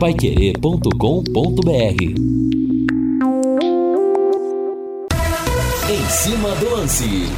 paiquerê.com.br Em cima do lance.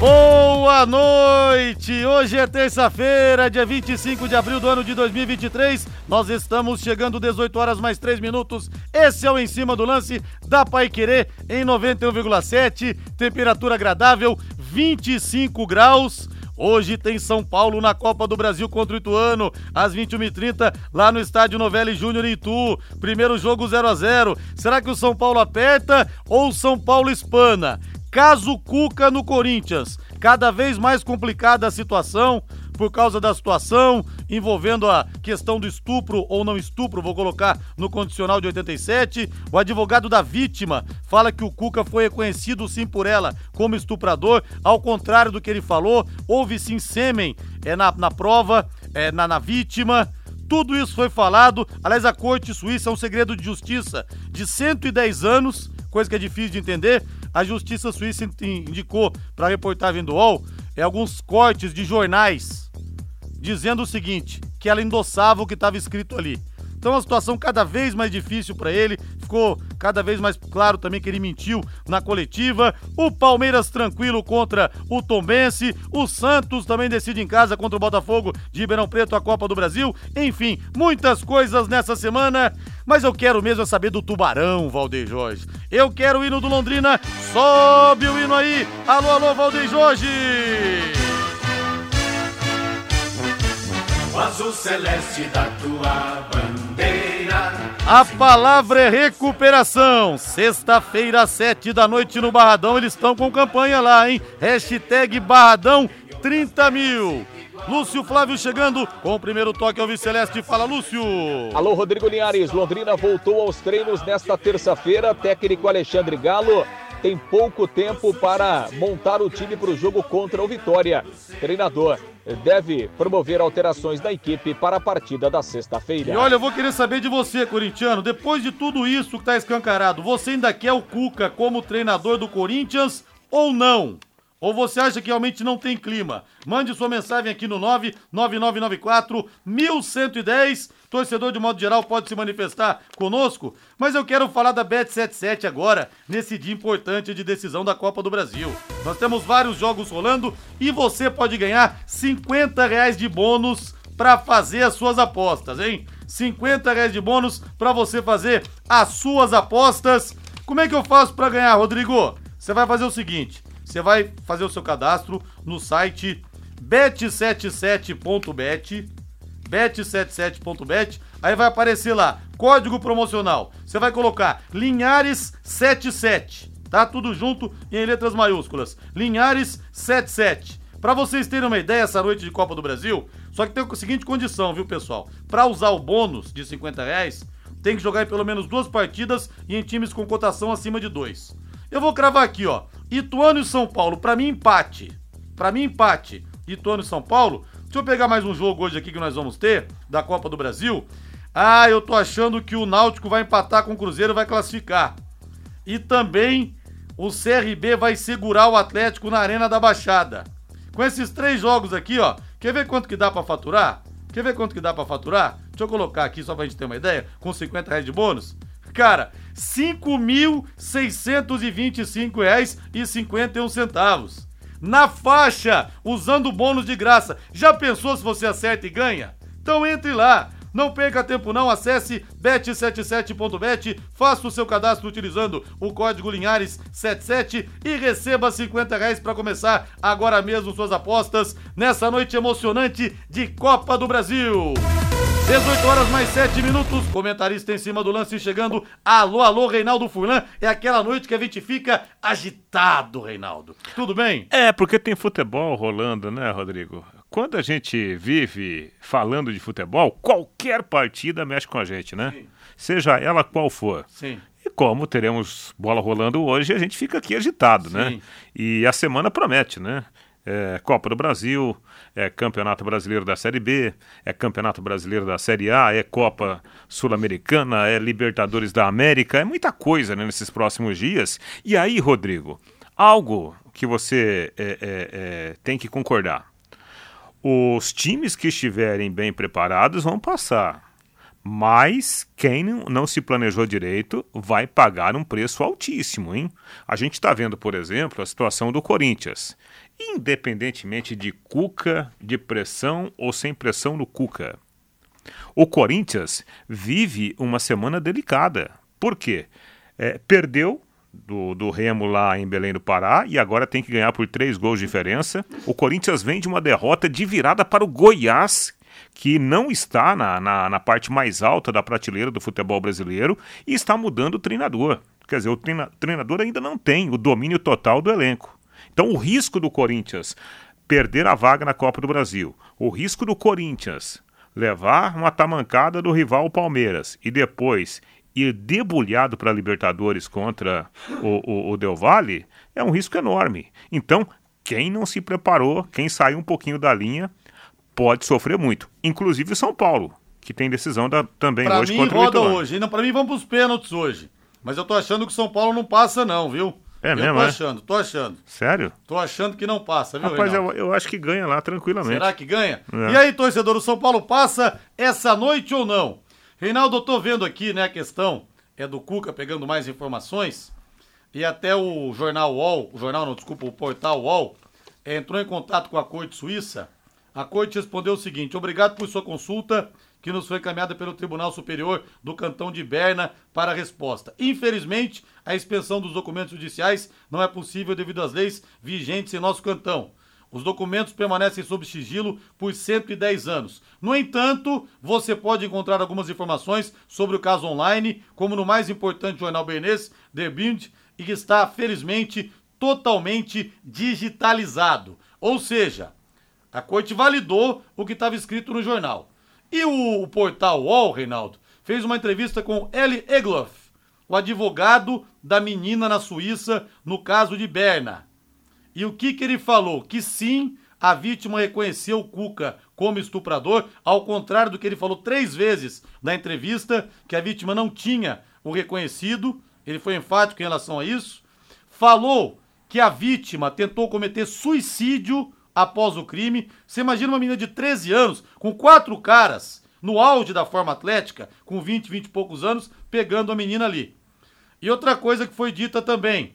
Boa noite! Hoje é terça-feira, dia 25 de abril do ano de 2023. Nós estamos chegando 18 horas mais 3 minutos. Esse é o Em Cima do Lance da Pai Querer em 91,7. Temperatura agradável, 25 graus. Hoje tem São Paulo na Copa do Brasil contra o Ituano, às 21h30, lá no estádio Novelli Júnior em Itu. Primeiro jogo 0 a 0 Será que o São Paulo aperta ou o São Paulo espana? Caso Cuca no Corinthians. Cada vez mais complicada a situação por causa da situação envolvendo a questão do estupro ou não estupro, vou colocar no condicional de 87. O advogado da vítima fala que o Cuca foi reconhecido sim por ela como estuprador, ao contrário do que ele falou, houve sim sêmen é, na, na prova, é, na, na vítima. Tudo isso foi falado. Aliás, a Corte Suíça é um segredo de justiça de 110 anos, coisa que é difícil de entender a Justiça Suíça indicou para a reportagem do UOL é alguns cortes de jornais dizendo o seguinte, que ela endossava o que estava escrito ali. Então, a situação cada vez mais difícil para ele. Ficou cada vez mais claro também que ele mentiu na coletiva. O Palmeiras tranquilo contra o Tombense. O Santos também decide em casa contra o Botafogo de Ribeirão Preto a Copa do Brasil. Enfim, muitas coisas nessa semana. Mas eu quero mesmo é saber do Tubarão, Valdeir Jorge. Eu quero o hino do Londrina. Sobe o hino aí. Alô, alô, Valdeir Jorge. O azul celeste da tua. A palavra é recuperação. Sexta-feira, sete da noite no Barradão. Eles estão com campanha lá, hein? Hashtag Barradão 30 mil. Lúcio Flávio chegando com o primeiro toque ao Celeste. Fala, Lúcio. Alô, Rodrigo Linhares. Londrina voltou aos treinos nesta terça-feira. Técnico Alexandre Galo tem pouco tempo para montar o time para o jogo contra o Vitória. Treinador deve promover alterações da equipe para a partida da sexta-feira. E olha, eu vou querer saber de você, corintiano, depois de tudo isso que está escancarado, você ainda quer o Cuca como treinador do Corinthians ou não? Ou você acha que realmente não tem clima? Mande sua mensagem aqui no 99994 1110. Torcedor de modo geral pode se manifestar conosco, mas eu quero falar da Bet77 agora, nesse dia importante de decisão da Copa do Brasil. Nós temos vários jogos rolando e você pode ganhar 50 reais de bônus para fazer as suas apostas, hein? 50 reais de bônus para você fazer as suas apostas. Como é que eu faço para ganhar, Rodrigo? Você vai fazer o seguinte você vai fazer o seu cadastro no site bet77.bet, bet77.bet, aí vai aparecer lá, código promocional. Você vai colocar Linhares77, tá? Tudo junto e em letras maiúsculas. Linhares77. Para vocês terem uma ideia, essa noite de Copa do Brasil, só que tem a seguinte condição, viu, pessoal? Para usar o bônus de 50 reais, tem que jogar em pelo menos duas partidas e em times com cotação acima de dois. Eu vou cravar aqui, ó. Ituano e São Paulo, para mim empate. Para mim empate. Ituano e São Paulo. Deixa eu pegar mais um jogo hoje aqui que nós vamos ter da Copa do Brasil. Ah, eu tô achando que o Náutico vai empatar com o Cruzeiro vai classificar. E também o CRB vai segurar o Atlético na Arena da Baixada. Com esses três jogos aqui, ó, quer ver quanto que dá para faturar? Quer ver quanto que dá para faturar? Deixa eu colocar aqui só pra gente ter uma ideia, com 50 reais de bônus. Cara, R$ 5.625,51. Na faixa, usando o bônus de graça. Já pensou se você acerta e ganha? Então entre lá. Não perca tempo não, acesse bet77.bet, faça o seu cadastro utilizando o código Linhares77 e receba 50 reais para começar agora mesmo suas apostas nessa noite emocionante de Copa do Brasil. 18 horas mais 7 minutos. Comentarista em cima do lance chegando. Alô, alô, Reinaldo Furlan. É aquela noite que a gente fica agitado, Reinaldo. Tudo bem? É, porque tem futebol rolando, né, Rodrigo? Quando a gente vive falando de futebol, qualquer partida mexe com a gente, né? Sim. Seja ela qual for. Sim. E como teremos bola rolando hoje, a gente fica aqui agitado, né? Sim. né? E a semana promete, né? É, Copa do Brasil, é Campeonato Brasileiro da Série B, é Campeonato Brasileiro da Série A, é Copa Sul-Americana, é Libertadores da América, é muita coisa né, nesses próximos dias. E aí, Rodrigo, algo que você é, é, é, tem que concordar. Os times que estiverem bem preparados vão passar. Mas quem não se planejou direito vai pagar um preço altíssimo, hein? A gente está vendo, por exemplo, a situação do Corinthians. Independentemente de Cuca, de pressão ou sem pressão no Cuca. O Corinthians vive uma semana delicada. Por quê? É, perdeu do, do Remo lá em Belém do Pará e agora tem que ganhar por três gols de diferença. O Corinthians vem de uma derrota de virada para o Goiás, que não está na, na, na, parte mais alta da prateleira do futebol brasileiro e está mudando o treinador. Quer dizer, o treina, treinador ainda não tem o domínio total do elenco. Então, o risco do Corinthians perder a vaga na Copa do Brasil, o risco do Corinthians levar uma tamancada do rival Palmeiras e depois ir debulhado para a Libertadores contra o, o, o Del Valle é um risco enorme. Então, quem não se preparou, quem saiu um pouquinho da linha, pode sofrer muito. Inclusive o São Paulo, que tem decisão da, também pra hoje mim, contra roda o Ituano. hoje. Não, pra mim vamos pros pênaltis hoje. Mas eu tô achando que o São Paulo não passa não, viu? É eu mesmo, tô é? achando, tô achando. Sério? Tô achando que não passa, viu, Rapaz, eu, eu acho que ganha lá tranquilamente. Será que ganha? É. E aí, torcedor, o São Paulo passa essa noite ou não? Reinaldo, eu tô vendo aqui, né, a questão é do Cuca pegando mais informações e até o jornal UOL, o jornal não, desculpa, o portal UOL, eh, entrou em contato com a Corte Suíça. A Corte respondeu o seguinte: obrigado por sua consulta, que nos foi encaminhada pelo Tribunal Superior do Cantão de Berna para a resposta. Infelizmente, a expensão dos documentos judiciais não é possível devido às leis vigentes em nosso cantão. Os documentos permanecem sob sigilo por 110 anos. No entanto, você pode encontrar algumas informações sobre o caso online, como no mais importante jornal bernês, The Bild, e que está, felizmente, totalmente digitalizado. Ou seja, a corte validou o que estava escrito no jornal. E o, o portal UOL, Reinaldo, fez uma entrevista com Eli Egloff, o advogado da menina na Suíça no caso de Berna. E o que, que ele falou? Que sim, a vítima reconheceu o Cuca como estuprador, ao contrário do que ele falou três vezes na entrevista, que a vítima não tinha o reconhecido. Ele foi enfático em relação a isso. Falou que a vítima tentou cometer suicídio após o crime. Você imagina uma menina de 13 anos, com quatro caras, no auge da forma atlética, com 20, 20 e poucos anos, pegando a menina ali. E outra coisa que foi dita também,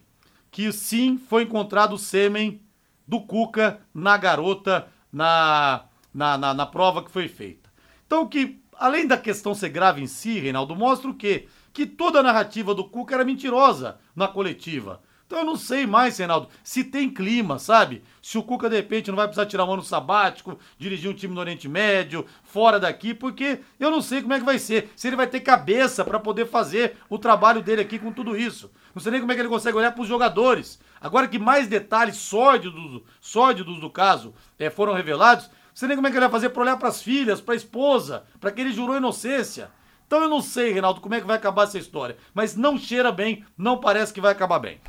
que sim foi encontrado o sêmen do Cuca na garota na, na, na, na prova que foi feita. Então, que além da questão ser grave em si, Reinaldo, mostra o quê? Que toda a narrativa do Cuca era mentirosa na coletiva. Então eu não sei mais, Reinaldo, se tem clima, sabe? Se o Cuca, de repente, não vai precisar tirar um ano sabático, dirigir um time no Oriente Médio, fora daqui, porque eu não sei como é que vai ser. Se ele vai ter cabeça para poder fazer o trabalho dele aqui com tudo isso. Não sei nem como é que ele consegue olhar para os jogadores. Agora que mais detalhes sórdidos, sórdidos do caso eh, foram revelados, não sei nem como é que ele vai fazer para olhar para as filhas, para a esposa, para que ele jurou inocência. Então eu não sei, Reinaldo, como é que vai acabar essa história. Mas não cheira bem, não parece que vai acabar bem.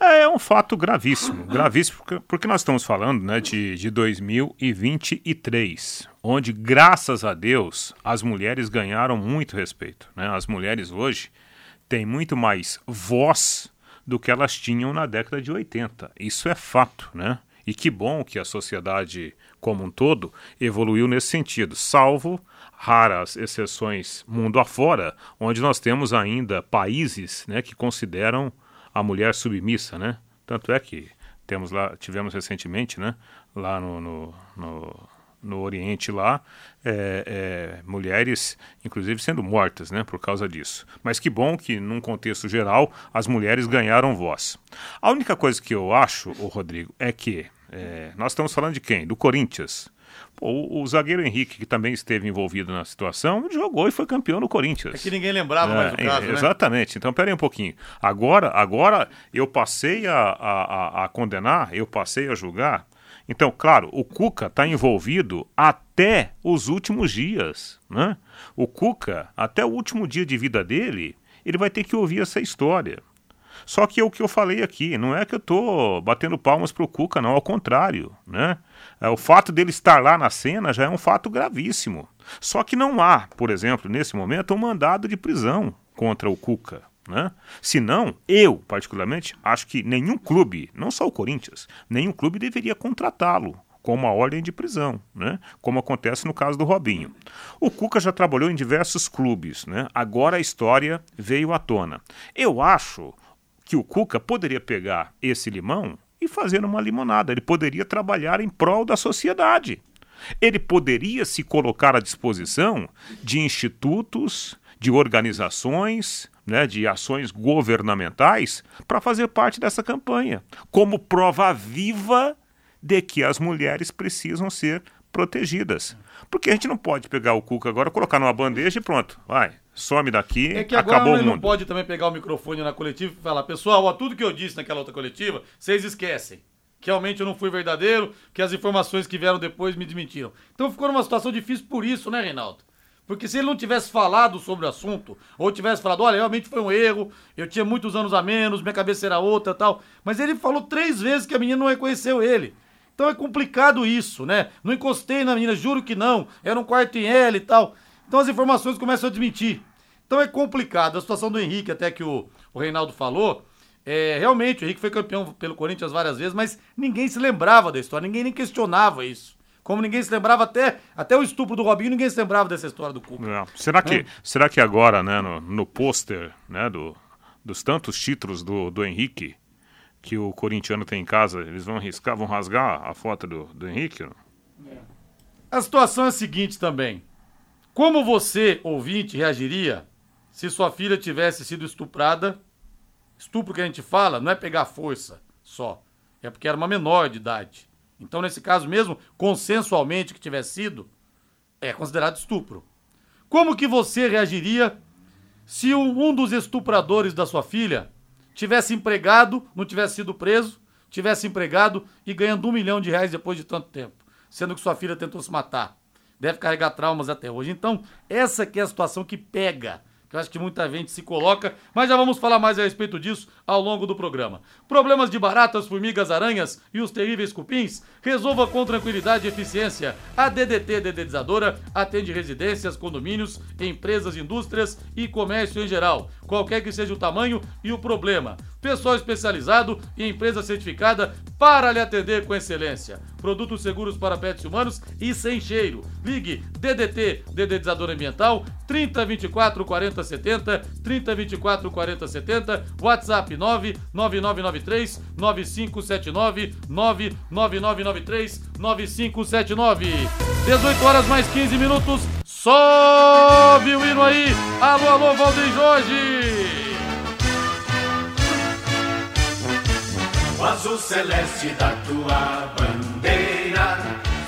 É um fato gravíssimo, gravíssimo, porque, porque nós estamos falando né, de, de 2023, onde, graças a Deus, as mulheres ganharam muito respeito. Né? As mulheres hoje têm muito mais voz do que elas tinham na década de 80. Isso é fato, né? E que bom que a sociedade como um todo evoluiu nesse sentido, salvo raras exceções mundo afora, onde nós temos ainda países né, que consideram a mulher submissa, né? Tanto é que temos lá, tivemos recentemente, né, lá no, no, no, no Oriente lá, é, é, mulheres, inclusive sendo mortas, né, por causa disso. Mas que bom que, num contexto geral, as mulheres ganharam voz. A única coisa que eu acho, o Rodrigo, é que é, nós estamos falando de quem? Do Corinthians. O, o zagueiro Henrique, que também esteve envolvido na situação, jogou e foi campeão no Corinthians. É que ninguém lembrava mais do É, caso, é, né? Exatamente. Então, peraí um pouquinho. Agora, agora eu passei a, a, a- a condenar, eu passei a julgar. Então, claro, o Cuca está envolvido até os últimos dias. Né? O Cuca, até o último dia de vida dele, ele vai ter que ouvir essa história. Só que é o que eu falei aqui, não é que eu tô batendo palmas pro Cuca, não, ao contrário, né? É, O fato dele estar lá na cena já é um fato gravíssimo. Só que não há, por exemplo, nesse momento, um mandado de prisão contra o Cuca. Né? Se não, eu, particularmente, acho que nenhum clube, não só o Corinthians, nenhum clube deveria contratá-lo com uma ordem de prisão, né? como acontece no caso do Robinho. O Cuca já trabalhou em diversos clubes, né? agora a história veio à tona. Eu acho que o Cuca poderia pegar esse limão e fazer uma limonada, ele poderia trabalhar em prol da sociedade. Ele poderia se colocar à disposição de institutos, de organizações, né, de ações governamentais para fazer parte dessa campanha, como prova viva de que as mulheres precisam ser protegidas. Porque a gente não pode pegar o Cuca agora, colocar numa bandeja e pronto, vai, some daqui, é que agora acabou ele o mundo. não pode também pegar o microfone na coletiva e falar, pessoal, ó, tudo que eu disse naquela outra coletiva, vocês esquecem. Que realmente eu não fui verdadeiro, que as informações que vieram depois me desmentiram. Então ficou numa situação difícil por isso, né, Reinaldo? Porque se ele não tivesse falado sobre o assunto, ou tivesse falado, olha, realmente foi um erro, eu tinha muitos anos a menos, minha cabeça era outra tal. Mas ele falou três vezes que a menina não reconheceu ele. Então é complicado isso, né? Não encostei na menina, juro que não. Era um quarto em L e tal. Então as informações começam a desmentir. Então é complicado. A situação do Henrique, até que o, o Reinaldo falou, é, realmente, o Henrique foi campeão pelo Corinthians várias vezes, mas ninguém se lembrava da história, ninguém nem questionava isso. Como ninguém se lembrava até, até o estupro do Robinho, ninguém se lembrava dessa história do Cuca. É. Será, que, É. será que agora, né, no, no pôster né, do, dos tantos títulos do, do Henrique que o corintiano tem em casa, eles vão riscar, vão rasgar a foto do, do Henrique? A situação é a seguinte também. Como você, ouvinte, reagiria se sua filha tivesse sido estuprada? Estupro que a gente fala não é pegar força só. É porque era uma menor de idade. Então, nesse caso mesmo, consensualmente que tivesse sido, é considerado estupro. Como que você reagiria se um, dos estupradores da sua filha tivesse empregado, não tivesse sido preso, tivesse empregado e ganhando um milhão de reais depois de tanto tempo, sendo que sua filha tentou se matar? Deve carregar traumas até hoje. Então, essa que é a situação que pega que eu acho que muita gente se coloca, mas já vamos falar mais a respeito disso ao longo do programa. Problemas de baratas, formigas, aranhas e os terríveis cupins? Resolva com tranquilidade e eficiência. A DDT Dedetizadora atende residências, condomínios, empresas, indústrias e comércio em geral, qualquer que seja o tamanho e o problema. Pessoal especializado e empresa certificada para lhe atender com excelência. Produtos seguros para pets humanos e sem cheiro. Ligue DDT Dedetizador Ambiental 3024 40 70 3024 40 70 WhatsApp 99993 9579 99993 9579 18 horas mais 15 minutos. Sobe o hino aí. Alô, alô, Valdir Jorge. O azul celeste da tua bandeira,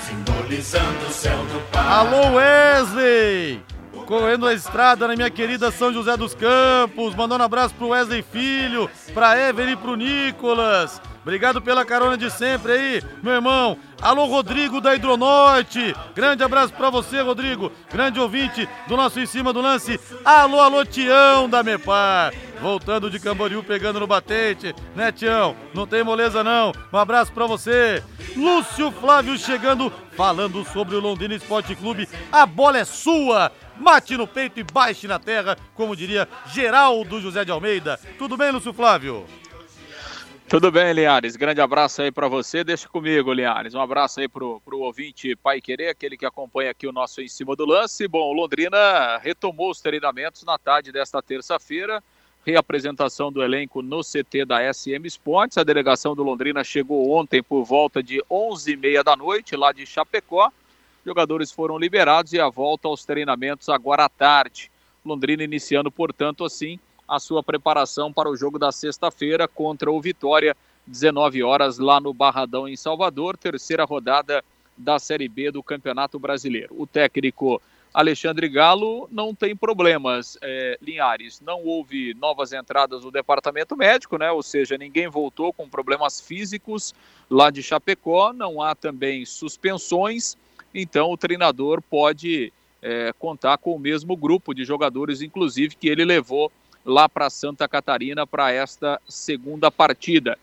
simbolizando o céu do Pai. Alô, Wesley! Correndo a estrada na minha querida São José dos Campos. Mandando um abraço pro Wesley Filho, pra Ever e pro Nicolas. Obrigado pela carona de sempre aí, meu irmão. Alô, Rodrigo da Hidronorte. Grande abraço pra você, Rodrigo. Grande ouvinte do nosso Em Cima do Lance. Alô, alô, Tião da Mepar. Voltando de Camboriú, pegando no batente, né, Tião? Não tem moleza, não. Um abraço pra você. Lúcio Flávio chegando, falando sobre o Londrina Esporte Clube. A bola é sua. Mate no peito e baixe na terra, como diria Geraldo José de Almeida. Tudo bem, Lúcio Flávio? Tudo bem, Linhares. Grande abraço aí para você. Deixa comigo, Linhares. Um abraço aí pro, pro ouvinte Pai Querer, aquele que acompanha aqui o nosso Em Cima do Lance. Bom, Londrina retomou os treinamentos na tarde desta terça-feira. Reapresentação do elenco no CT da SM Sports. A delegação do Londrina chegou ontem por volta de 11h30 da noite, lá de Chapecó. Jogadores foram liberados e a volta aos treinamentos agora à tarde. Londrina iniciando, portanto, assim, a sua preparação para o jogo da sexta-feira contra o Vitória, 19 horas lá no Barradão em Salvador, terceira rodada da Série B do Campeonato Brasileiro. O técnico Alexandre Galo não tem problemas, é, Linhares. Não houve novas entradas no departamento médico, né? Ou seja, ninguém voltou com problemas físicos lá de Chapecó. Não há também suspensões, então o treinador pode é, contar com o mesmo grupo de jogadores, inclusive que ele levou lá para Santa Catarina para esta segunda partida.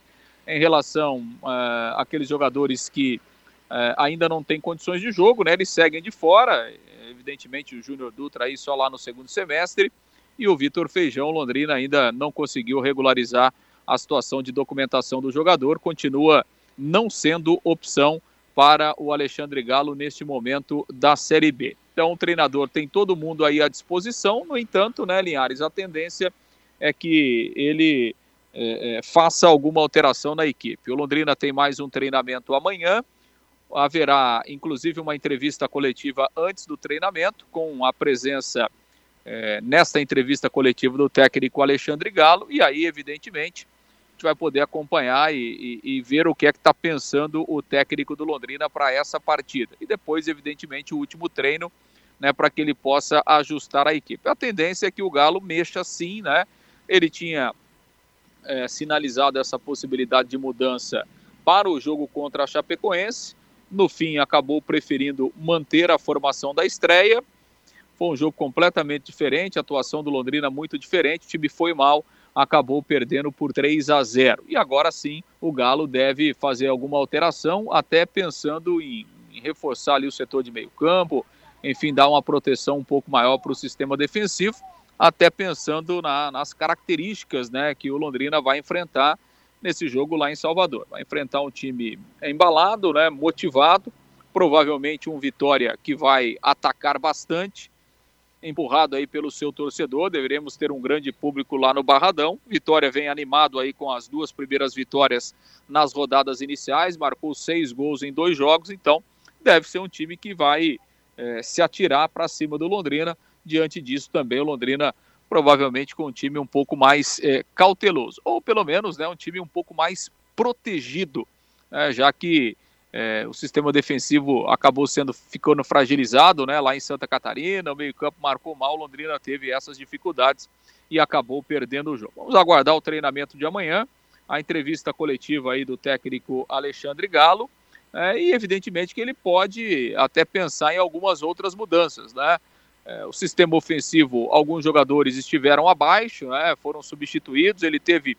Em relação uh, àqueles jogadores que uh, ainda não têm condições de jogo, né, eles seguem de fora, evidentemente o Júnior Dutra aí só lá no segundo semestre, e o Vitor Feijão Londrina ainda não conseguiu regularizar a situação de documentação do jogador, continua não sendo opção para o Alexandre Galo neste momento da Série B. Então o treinador tem todo mundo aí à disposição, no entanto, né, Linhares, a tendência é que ele é, é, faça alguma alteração na equipe. O Londrina tem mais um treinamento amanhã, haverá inclusive uma entrevista coletiva antes do treinamento, com a presença é, nesta entrevista coletiva do técnico Alexandre Galo, e aí, evidentemente, gente vai poder acompanhar e, e, e ver o que é que está pensando o técnico do Londrina para essa partida. E depois, evidentemente, o último treino, né, para que ele possa ajustar a equipe. A tendência é que o Galo mexa sim, né? Ele tinha é, sinalizado essa possibilidade de mudança para o jogo contra a Chapecoense. No fim, acabou preferindo manter a formação da estreia. Foi um jogo completamente diferente, a atuação do Londrina muito diferente. O time foi mal, acabou perdendo por 3 a 0. E agora sim, o Galo deve fazer alguma alteração, até pensando em, em reforçar ali o setor de meio-campo, enfim, dar uma proteção um pouco maior para o sistema defensivo até pensando na, nas características né, que o Londrina vai enfrentar nesse jogo lá em Salvador. Vai enfrentar um time embalado, né, motivado, provavelmente um Vitória que vai atacar bastante, empurrado aí pelo seu torcedor. Deveremos ter um grande público lá no Barradão. Vitória vem animado aí com as duas primeiras vitórias nas rodadas iniciais, marcou seis gols em dois jogos, então deve ser um time que vai é, se atirar para cima do Londrina Diante disso, também o Londrina provavelmente com um time um pouco mais é, cauteloso, ou pelo menos né, um time um pouco mais protegido, né, já que é, o sistema defensivo acabou sendo ficando fragilizado né, lá em Santa Catarina, o meio-campo marcou mal, Londrina teve essas dificuldades e acabou perdendo o jogo. Vamos aguardar o treinamento de amanhã, a entrevista coletiva aí do técnico Alexandre Galo, é, e evidentemente que ele pode até pensar em algumas outras mudanças, né? É, o sistema ofensivo, alguns jogadores estiveram abaixo, né, foram substituídos. Ele teve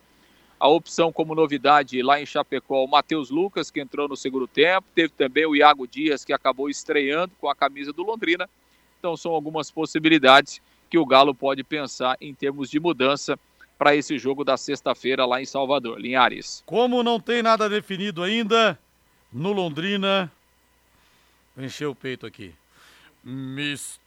a opção como novidade lá em Chapecó, o Matheus Lucas, que entrou no segundo tempo. Teve também o Iago Dias, que acabou estreando com a camisa do Londrina. Então, são algumas possibilidades que o Galo pode pensar em termos de mudança para esse jogo da sexta-feira lá em Salvador. Linhares. Como não tem nada definido ainda, no Londrina. Encheu o peito aqui. Mister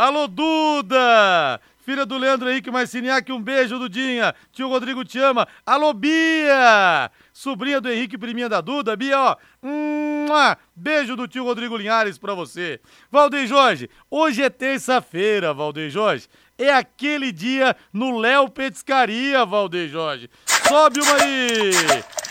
Alô, Duda! Filha do Leandro Henrique Marciniak, um beijo, Dudinha. Tio Rodrigo te ama. Alô, Bia! Sobrinha do Henrique Priminha da Duda. Bia, ó. Beijo do tio Rodrigo Linhares pra você. Valdeir Jorge, hoje é terça-feira, Valdeir Jorge. É aquele dia no Léo Petiscaria, Valdeir Jorge. Sobe uma aí!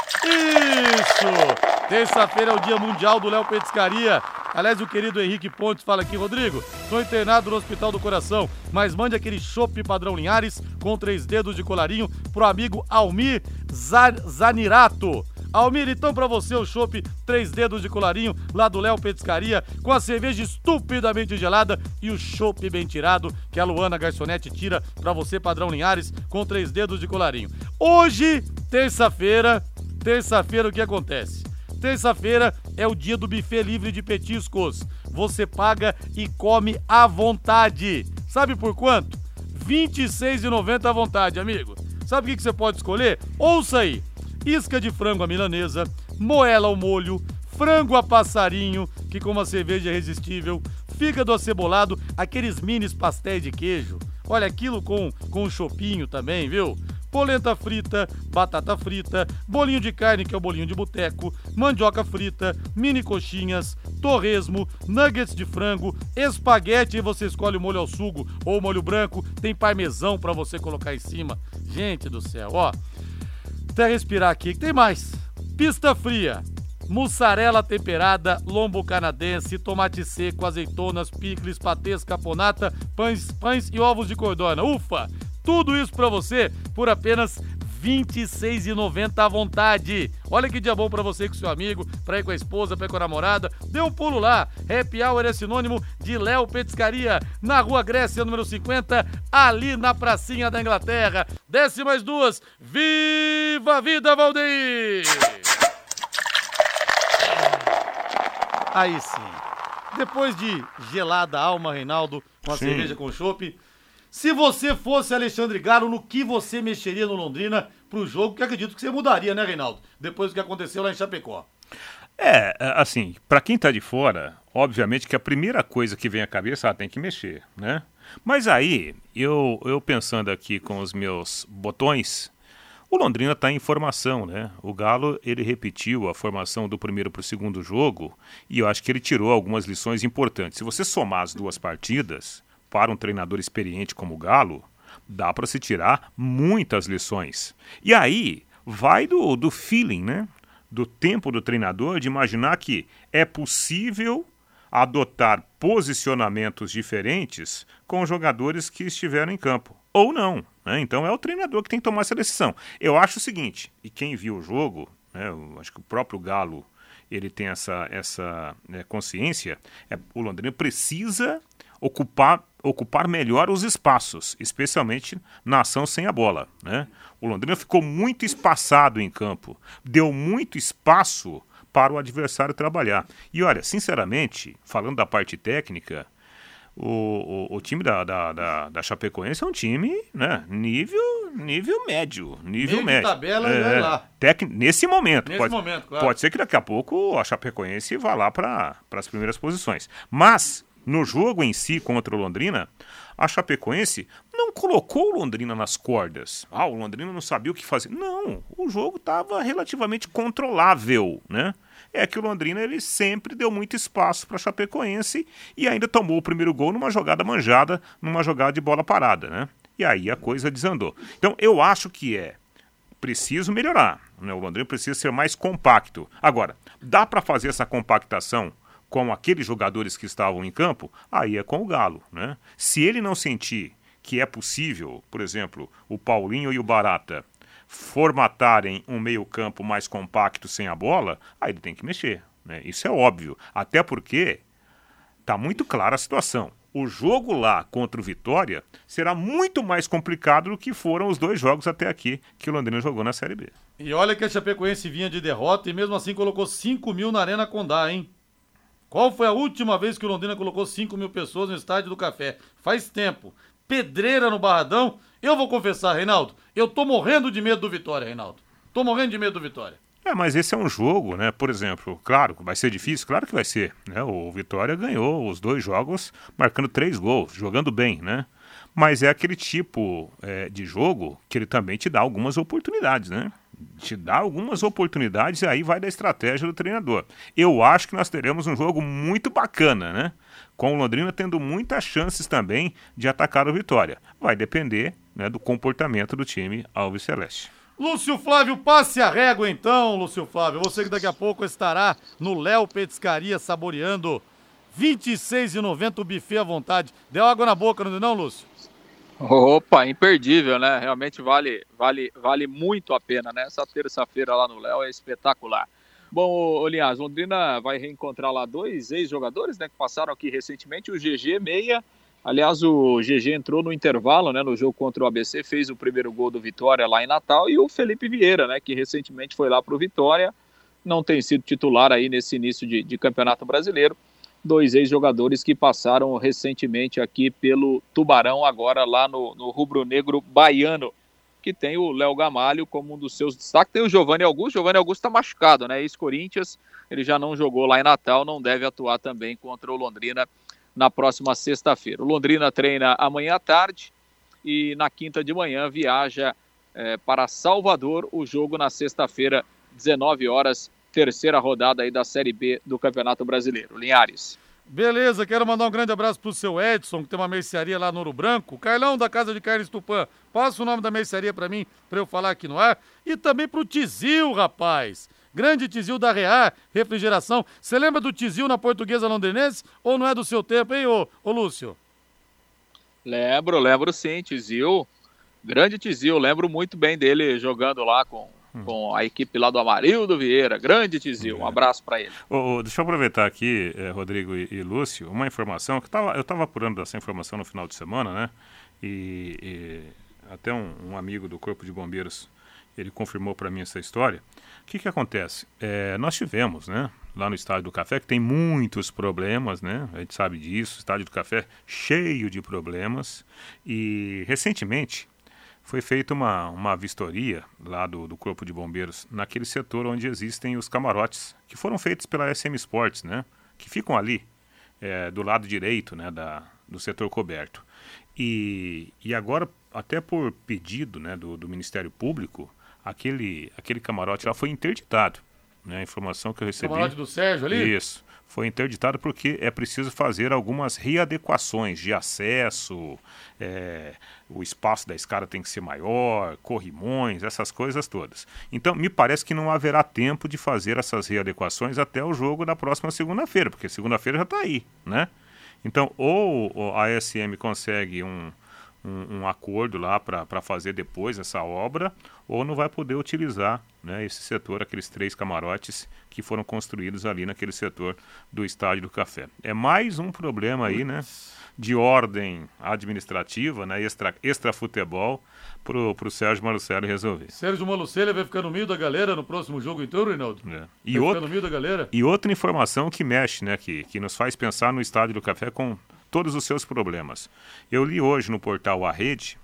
Isso! Terça-feira é o Dia Mundial do Léo Petiscaria. Aliás, o querido Henrique Pontes fala aqui, Rodrigo, estou internado no Hospital do Coração, mas mande aquele chopp padrão Linhares com três dedos de colarinho pro amigo Almir Zanirato. Almir, então pra você o chopp três dedos de colarinho lá do Léo Petiscaria com a cerveja estupidamente gelada e o chopp bem tirado que a Luana Garçonete tira pra você, padrão Linhares, com três dedos de colarinho. Hoje, terça-feira, terça-feira o que acontece? Terça-feira é o dia do buffet livre de petiscos. Você paga e come à vontade. Sabe por quanto? R$ 26,90 à vontade, amigo. Sabe o que você pode escolher? Ouça aí isca de frango à milanesa, moela ao molho, frango a passarinho, que com uma cerveja é irresistível, fígado acebolado, aqueles minis pastéis de queijo. Olha aquilo com com chopinho também, viu? Polenta frita, batata frita, bolinho de carne, que é o bolinho de boteco, mandioca frita, mini coxinhas, torresmo, nuggets de frango, espaguete, e você escolhe o molho ao sugo ou molho branco, tem parmesão para você colocar em cima. Gente do céu, ó. Até respirar aqui. Tem mais. Pista fria. Mussarela temperada, lombo canadense, tomate seco, azeitonas, picles, patês, caponata, pães, pães e ovos de cordona. Ufa! Tudo isso para você por apenas R$ 26,90 à vontade. Olha que dia bom para você com seu amigo, para ir com a esposa, para ir com a namorada. Dê um pulo lá. Happy Hour é sinônimo de Léo Petiscaria, na Rua Grécia, número 50, ali na pracinha da Inglaterra. Desce mais duas. Viva a vida, Valdeir! Aí sim. Depois de gelada alma, Reinaldo, com a Sim. cerveja com chopp, Se você fosse Alexandre Galo, no que você mexeria no Londrina pro jogo, que acredito que você mudaria, né, Reinaldo? Depois do que aconteceu lá em Chapecó. É, assim, para quem tá de fora, obviamente que a primeira coisa que vem à cabeça, ah, tem que mexer, né? Mas aí, eu, eu pensando aqui com os meus botões, o Londrina está em formação, né? O Galo ele repetiu a formação do primeiro para o segundo jogo e eu acho que ele tirou algumas lições importantes. Se você somar as duas partidas para um treinador experiente como o Galo, dá para se tirar muitas lições. E aí vai do, do feeling, né? Do tempo do treinador de imaginar que é possível adotar posicionamentos diferentes com jogadores que estiveram em campo ou não. Né? Então é o treinador que tem que tomar essa decisão. Eu acho o seguinte, e quem viu o jogo, né, acho que o próprio Galo ele tem essa, essa né, consciência, é, o Londrina precisa ocupar, ocupar melhor os espaços, especialmente na ação sem a bola. Né? O Londrina ficou muito espaçado em campo, deu muito espaço para o adversário trabalhar. E olha, sinceramente, falando da parte técnica, o, o, o, time da, da, da, da, Chapecoense é um time, né? Nível, nível médio. Nível Meio médio. tabela é, lá. Tec, nesse momento. Nesse pode, momento, claro. Pode ser que daqui a pouco a Chapecoense vá lá para as primeiras posições. Mas, no jogo em si contra o Londrina, a Chapecoense não colocou o Londrina nas cordas. Ah, o Londrina não sabia o que fazer. Não, o jogo estava relativamente controlável, né? é que o Londrina ele sempre deu muito espaço para a Chapecoense e ainda tomou o primeiro gol numa jogada manjada, numa jogada de bola parada, né? E aí a coisa desandou. Então eu acho que é preciso melhorar, né? O Londrina precisa ser mais compacto. Agora, dá para fazer essa compactação com aqueles jogadores que estavam em campo? Aí é com o Galo, né? Se ele não sentir que é possível, por exemplo, o Paulinho e o Barata formatarem um meio-campo mais compacto sem a bola, aí ele tem que mexer. Né? Isso é óbvio. Até porque está muito clara a situação. O jogo lá contra o Vitória será muito mais complicado do que foram os dois jogos até aqui que o Londrina jogou na Série B. E olha que a Chapecoense vinha de derrota e mesmo assim colocou 5 mil na Arena Condá, hein? Qual foi a última vez que o Londrina colocou 5 mil pessoas no Estádio do Café? Faz tempo. Pedreira no Barradão eu vou confessar, Reinaldo, eu tô morrendo de medo do Vitória, Reinaldo. Tô morrendo de medo do Vitória. É, mas esse é um jogo, né? Por exemplo, claro, vai ser difícil, claro que vai ser. Né? O Vitória ganhou os dois jogos marcando três gols, jogando bem, né? Mas é aquele tipo é, de jogo que ele também te dá algumas oportunidades, né? Te dá algumas oportunidades e aí vai da estratégia do treinador. Eu acho que nós teremos um jogo muito bacana, né? Com o Londrina tendo muitas chances também de atacar o Vitória. Vai depender né, do comportamento do time Alves Celeste. Lúcio Flávio, passe a régua então, Lúcio Flávio. Você que daqui a pouco estará no Léo Petiscaria saboreando 26,90 o buffet à vontade. Deu água na boca, não deu não, Lúcio? Opa, imperdível, né? Realmente vale, vale, vale muito a pena, né? Essa terça-feira lá no Léo é espetacular. Bom, Linhas, Londrina vai reencontrar lá dois ex-jogadores, né? Que passaram aqui recentemente, o GG Meia Aliás, o GG entrou no intervalo, né, no jogo contra o ABC, fez o primeiro gol do Vitória lá em Natal, e o Felipe Vieira, né, que recentemente foi lá para o Vitória, não tem sido titular aí nesse início de, de Campeonato Brasileiro. Dois ex-jogadores que passaram recentemente aqui pelo Tubarão, agora lá no, no Rubro Negro Baiano, que tem o Léo Gamalho como um dos seus destaques. Tem o Giovanni Augusto, Giovanni Augusto está machucado, né, ex-Corinthians, ele já não jogou lá em Natal, não deve atuar também contra o Londrina na próxima sexta-feira. O Londrina treina amanhã à tarde e na quinta de manhã viaja é, para Salvador. O jogo na sexta-feira, 19 horas, terceira rodada aí da Série B do Campeonato Brasileiro. Linhares. Beleza, quero mandar um grande abraço pro seu Edson, que tem uma mercearia lá no Ouro Branco. Carlão da Casa de Carnes Tupã, passa o nome da mercearia para mim, para eu falar aqui no ar. E também pro Tizil, rapaz. Grande Tizil da Rear, refrigeração. Você lembra do Tizil na portuguesa londrinense ou não é do seu tempo, hein, ô, ô Lúcio? Lembro, lembro sim, Tizil. Grande Tizil, lembro muito bem dele jogando lá com, hum. com a equipe lá do Amarildo Vieira. Grande Tizil, um é. abraço para ele. Oh, deixa eu aproveitar aqui, eh, Rodrigo e, e, Lúcio, uma informação que tava, eu estava apurando essa informação no final de semana, né? E, e até um, um amigo do Corpo de Bombeiros ele confirmou para mim essa história que, que acontece? É, nós tivemos, né, lá no Estádio do Café, que tem muitos problemas, né? A gente sabe disso, o Estádio do Café cheio de problemas. E recentemente foi feita uma, uma vistoria lá do, do Corpo de Bombeiros naquele setor onde existem os camarotes, que foram feitos pela SM Sports, né? Que ficam ali, é, do lado direito, né, da, do setor coberto. E, e agora, até por pedido né, do, do Ministério Público, aquele, aquele camarote lá foi interditado. Né? A informação que eu recebi. Camarote do Sérgio ali? Isso. Foi interditado porque é preciso fazer algumas readequações de acesso, é, o espaço da escada tem que ser maior, corrimões, essas coisas todas. Então, me parece que não haverá tempo de fazer essas readequações até o jogo da próxima segunda-feira, porque segunda-feira já está aí, né? Então, ou a SM consegue um, um, um acordo lá para fazer depois essa obra, ou não vai poder utilizar né, esse setor, aqueles três camarotes que foram construídos ali naquele setor do Estádio do Café. É mais um problema aí, né? De ordem administrativa, né, extra, extra futebol, pro, pro Sérgio Malucelli resolver. Sérgio Malucelli vai ficar no meio da galera no próximo jogo, então, Reinaldo? É. E, vai outro, no meio da galera? e outra informação que mexe, né, que, que nos faz pensar no Estádio do Café com todos os seus problemas. Eu li hoje no portal A Rede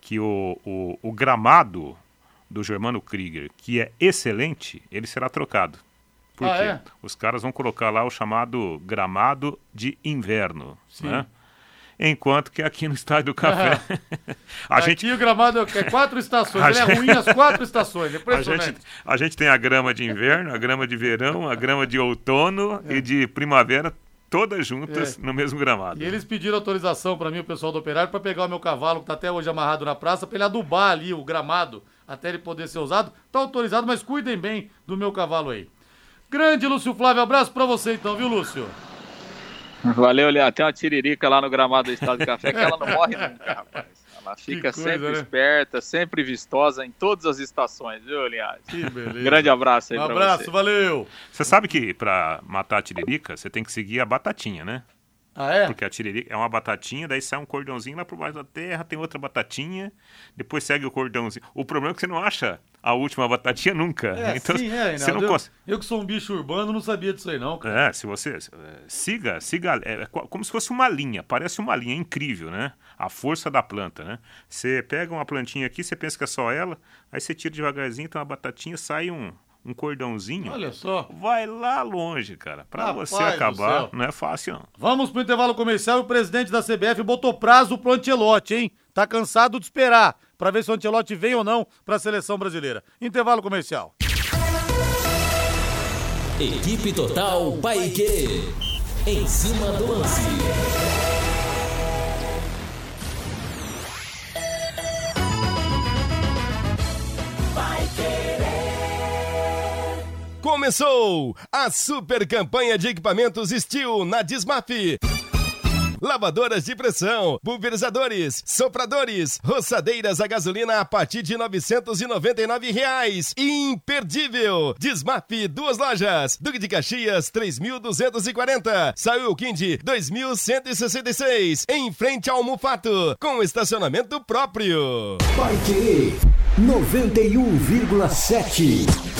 que o, o, o gramado do Germano Krieger, que é excelente, ele será trocado. Por Ah, quê? é? Os caras vão colocar lá o chamado gramado de inverno, Sim. né? Enquanto que aqui no Estádio do Café, a Aqui gente o gramado é quatro estações. A Ele é gente- ruim as quatro estações. É a gente, a gente tem a grama de inverno, a grama de verão, a grama de outono É. e de primavera, todas juntas no mesmo gramado. E eles pediram autorização pra mim, o pessoal do operário, pra pegar o meu cavalo, que tá até hoje amarrado na praça, pra ele adubar ali o gramado, até ele poder ser usado. Tá autorizado, mas cuidem bem do meu cavalo aí. Grande Lúcio Flávio, abraço pra você então, viu, Lúcio? Valeu, Leandro. Tem uma tiririca lá no gramado do Estado do Café que ela não morre nunca, rapaz. Ela fica coisa, sempre né? esperta, sempre vistosa em todas as estações, viu, Linhares? Que beleza. Grande abraço aí Um pra abraço, você. valeu. Você sabe que pra matar a tiririca, você tem que seguir a batatinha, né? Ah, é? Porque a tiririca é uma batatinha, daí sai um cordãozinho lá por baixo da terra, tem outra batatinha, depois segue o cordãozinho. O problema é que você não acha a última batatinha nunca. É, então, sim, é, você não eu, eu que sou um bicho urbano, não sabia disso aí não, cara. É, se você é, siga, siga, é, é co- como se fosse uma linha, parece uma linha, é incrível, né? A força da planta, né? Você pega uma plantinha aqui, você pensa que é só ela, aí você tira devagarzinho, tem uma batatinha, sai um, um cordãozinho. Olha só. Vai lá longe, cara. Pra Rapaz você acabar, não é fácil, não. Vamos pro intervalo comercial e o presidente da CBF botou prazo pro Antelote, hein? Tá cansado de esperar pra ver se o Antelote vem ou não pra seleção brasileira. Intervalo comercial. Equipe Total Paique. Em cima do lance. Começou a super campanha de equipamentos Steel na Dismap. Lavadoras de pressão, pulverizadores, sopradores, roçadeiras a gasolina a partir de 999 reais. Imperdível! Dismap, duas lojas. Duque de Caxias, 3.240. Saiu Quindi, 2.166. Em frente ao Mufato, com estacionamento próprio. Querer 91,7.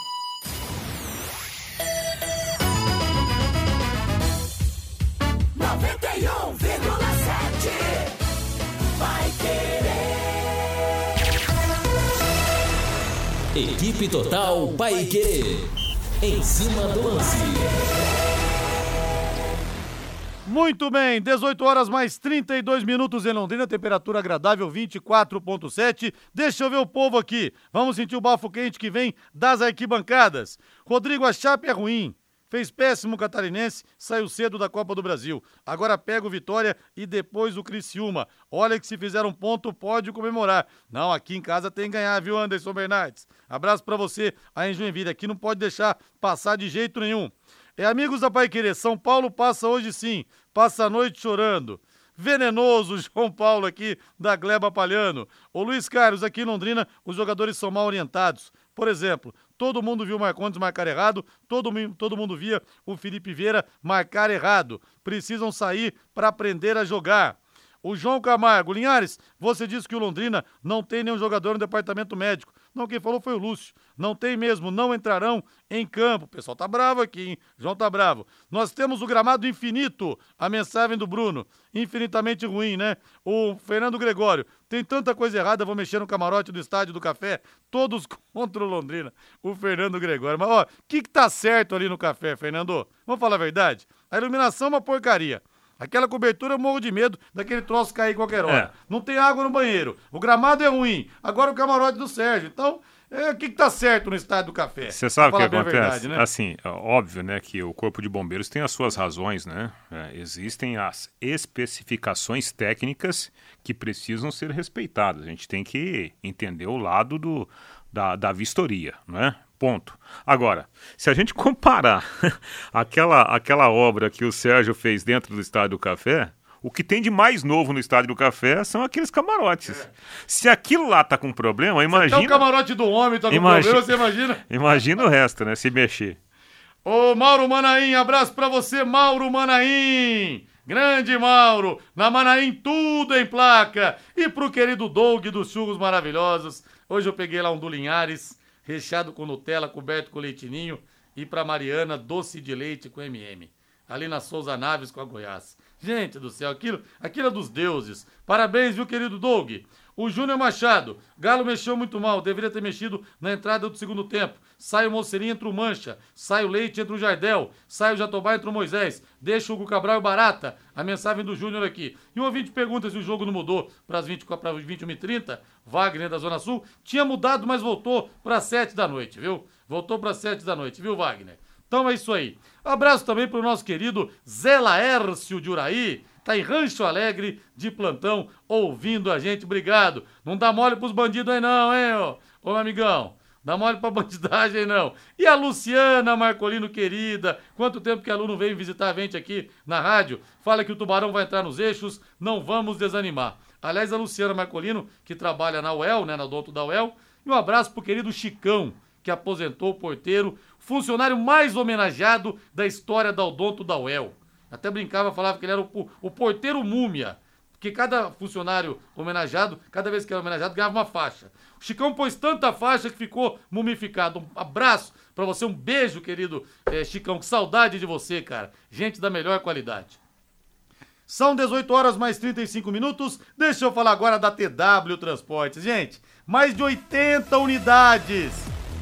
Equipe Total Paique. Em cima do lance. Muito bem, 18 horas mais 32 minutos em Londrina, temperatura agradável 24.7. Deixa eu ver o povo aqui. Vamos sentir o bafo quente que vem das arquibancadas. Rodrigo, a Chape é ruim. Fez péssimo catarinense, saiu cedo da Copa do Brasil. Agora pega o Vitória e depois o Criciúma. Olha que se fizer um ponto, pode comemorar. Não, aqui em casa tem que ganhar, viu, Anderson Bernardes? Abraço para você aí em Joinville. Aqui não pode deixar passar de jeito nenhum. É, amigos da Pai Querer, São Paulo passa hoje sim, passa a noite chorando. Venenoso João Paulo aqui da Gleba Palhano. O Luiz Carlos, aqui em Londrina, os jogadores são mal orientados. Por exemplo, todo mundo viu o Marcondes marcar errado, todo, todo mundo via o Felipe Vieira marcar errado. Precisam sair para aprender a jogar. O João Camargo, Linhares, você disse que o Londrina não tem nenhum jogador no departamento médico. Não, quem falou foi o Lúcio. Não tem mesmo, não entrarão em campo. O pessoal tá bravo aqui, hein? João tá bravo. Nós temos o gramado infinito. A mensagem do Bruno. Infinitamente ruim, né? O Fernando Gregório. Tem tanta coisa errada, vou mexer no camarote do estádio do café. Todos contra o Londrina. O Fernando Gregório. Mas, ó, o que, que tá certo ali no café, Fernando? Vamos falar a verdade? A iluminação é uma porcaria. Aquela cobertura eu morro de medo daquele troço cair qualquer hora. É. Não tem água no banheiro. O gramado é ruim. Agora o camarote do Sérgio. Então, é, o que, está certo no estádio do café? Você sabe o que acontece? Verdade, né? Assim, óbvio, né, que o Corpo de Bombeiros tem as suas razões, né? É, existem as especificações técnicas que precisam ser respeitadas. A gente tem que entender o lado do, da, da vistoria, né? Ponto. Agora, se a gente comparar aquela, aquela obra que o Sérgio fez dentro do Estádio do Café, o que tem de mais novo no Estádio do Café são aqueles camarotes. É. Se aquilo lá tá com problema, imagina. Até o camarote do homem tá com imagina, problema, você imagina? Imagina o resto, né? Se mexer. Ô, Mauro Manaim, abraço pra você, Mauro Manaim. Grande Mauro, na Manaim tudo em placa. E pro querido Doug dos Churros Maravilhosos. Hoje eu peguei lá um do Linhares recheado com Nutella, coberto com leitinho. E para Mariana, doce de leite com MM. Ali na Souza Naves com a Goiás. Gente do céu, aquilo, aquilo é dos deuses. Parabéns, viu, querido Doug? O Júnior Machado. Galo mexeu muito mal, deveria ter mexido na entrada do segundo tempo. Sai o Mocerinho, entra o Mancha. Sai o Leite, entra o Jardel. Sai o Jatobá, entra o Moisés. Deixa o Hugo Cabral e Barata. A mensagem do Júnior aqui. E um ouvinte pergunta se o jogo não mudou para as 20, 21h30. Wagner da Zona Sul. Tinha mudado, mas voltou para 7 da noite, viu? Voltou para 7 da noite, viu, Wagner? Então é isso aí. Abraço também para o nosso querido Zé Laércio de Uraí tá em Rancho Alegre de plantão, ouvindo a gente. Obrigado. Não dá mole pros bandidos aí não, hein, ô, ô amigão. Dá mole pra bandidagem, não. E a Luciana Marcolino, querida, quanto tempo que a Lu não veio visitar a gente aqui na rádio? Fala que o tubarão vai entrar nos eixos, não vamos desanimar. Aliás, a Luciana Marcolino, que trabalha na UEL, né, na Douto da UEL, e um abraço pro querido Chicão, que aposentou o porteiro, funcionário mais homenageado da história da Odonto da UEL. Até brincava, falava que ele era o, o porteiro múmia. Porque cada funcionário homenageado, cada vez que era homenageado, ganhava uma faixa. O Chicão pôs tanta faixa que ficou mumificado. Um abraço para você, um beijo, querido é, Chicão. Que saudade de você, cara. Gente da melhor qualidade. São 18 horas mais 35 minutos. Deixa eu falar agora da TW Transportes. Gente, mais de 80 unidades.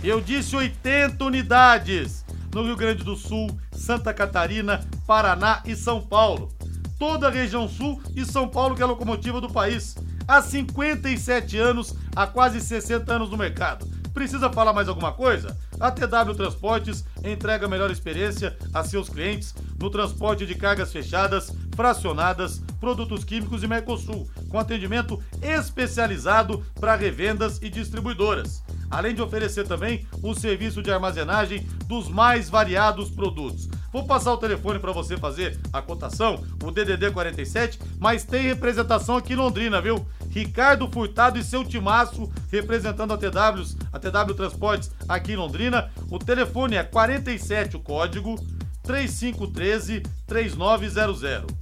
Eu disse 80 unidades no Rio Grande do Sul, Santa Catarina, Paraná e São Paulo. Toda a região sul e São Paulo, que é a locomotiva do país. Há 57 anos, há quase 60 anos no mercado. Precisa falar mais alguma coisa? A TW Transportes entrega a melhor experiência a seus clientes no transporte de cargas fechadas, fracionadas, produtos químicos e Mercosul, com atendimento especializado para revendas e distribuidoras. Além de oferecer também o serviço de armazenagem dos mais variados produtos. Vou passar o telefone para você fazer a cotação, o DDD 47, mas tem representação aqui em Londrina, viu? Ricardo Furtado e seu timaço representando a TW, a TW Transportes aqui em Londrina. O telefone é 47 o código 3513 3900.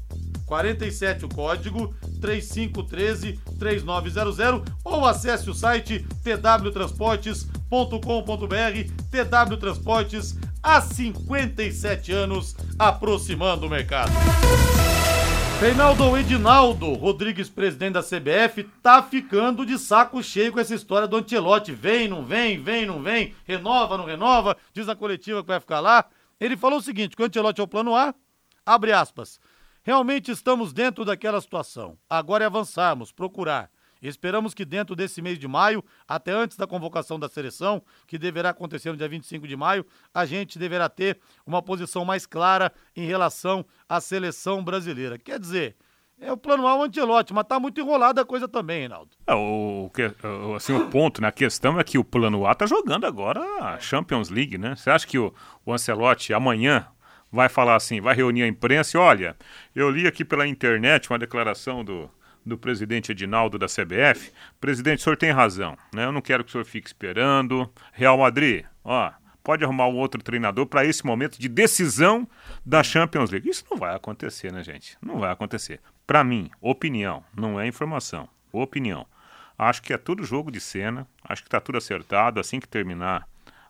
47 o código 3513 3900 ou acesse o site twtransportes.com.br. TW Transportes há 57 anos aproximando o mercado. Reinaldo Edinaldo Rodrigues, presidente da CBF, tá ficando de saco cheio com essa história do Antelote. Vem, não vem, vem, não vem, renova, não renova, diz a coletiva que vai ficar lá. Ele falou o seguinte: que o Antelote é o plano A, abre aspas. Realmente estamos dentro daquela situação. Agora é avançarmos, procurar. Esperamos que dentro desse mês de maio, até antes da convocação da seleção, que deverá acontecer no dia 25 de maio, a gente deverá ter uma posição mais clara em relação à seleção brasileira. Quer dizer, é o plano A o Antelote, mas tá muito enrolada a coisa também, Reinaldo. É, o, assim, o ponto, né? A questão é que o plano A tá jogando agora a Champions League, né? Você acha que o, o Ancelotti amanhã vai falar assim, vai reunir a imprensa e olha, eu li aqui pela internet uma declaração do, do presidente Edinaldo da CBF. Presidente, o senhor tem razão, né? Eu não quero que o senhor fique esperando. Real Madrid, ó, pode arrumar um outro treinador para esse momento de decisão da Champions League. Isso não vai acontecer, né, gente? Não vai acontecer. Para mim, opinião, não é informação. Opinião. Acho que é tudo jogo de cena, acho que está tudo acertado. Assim que terminar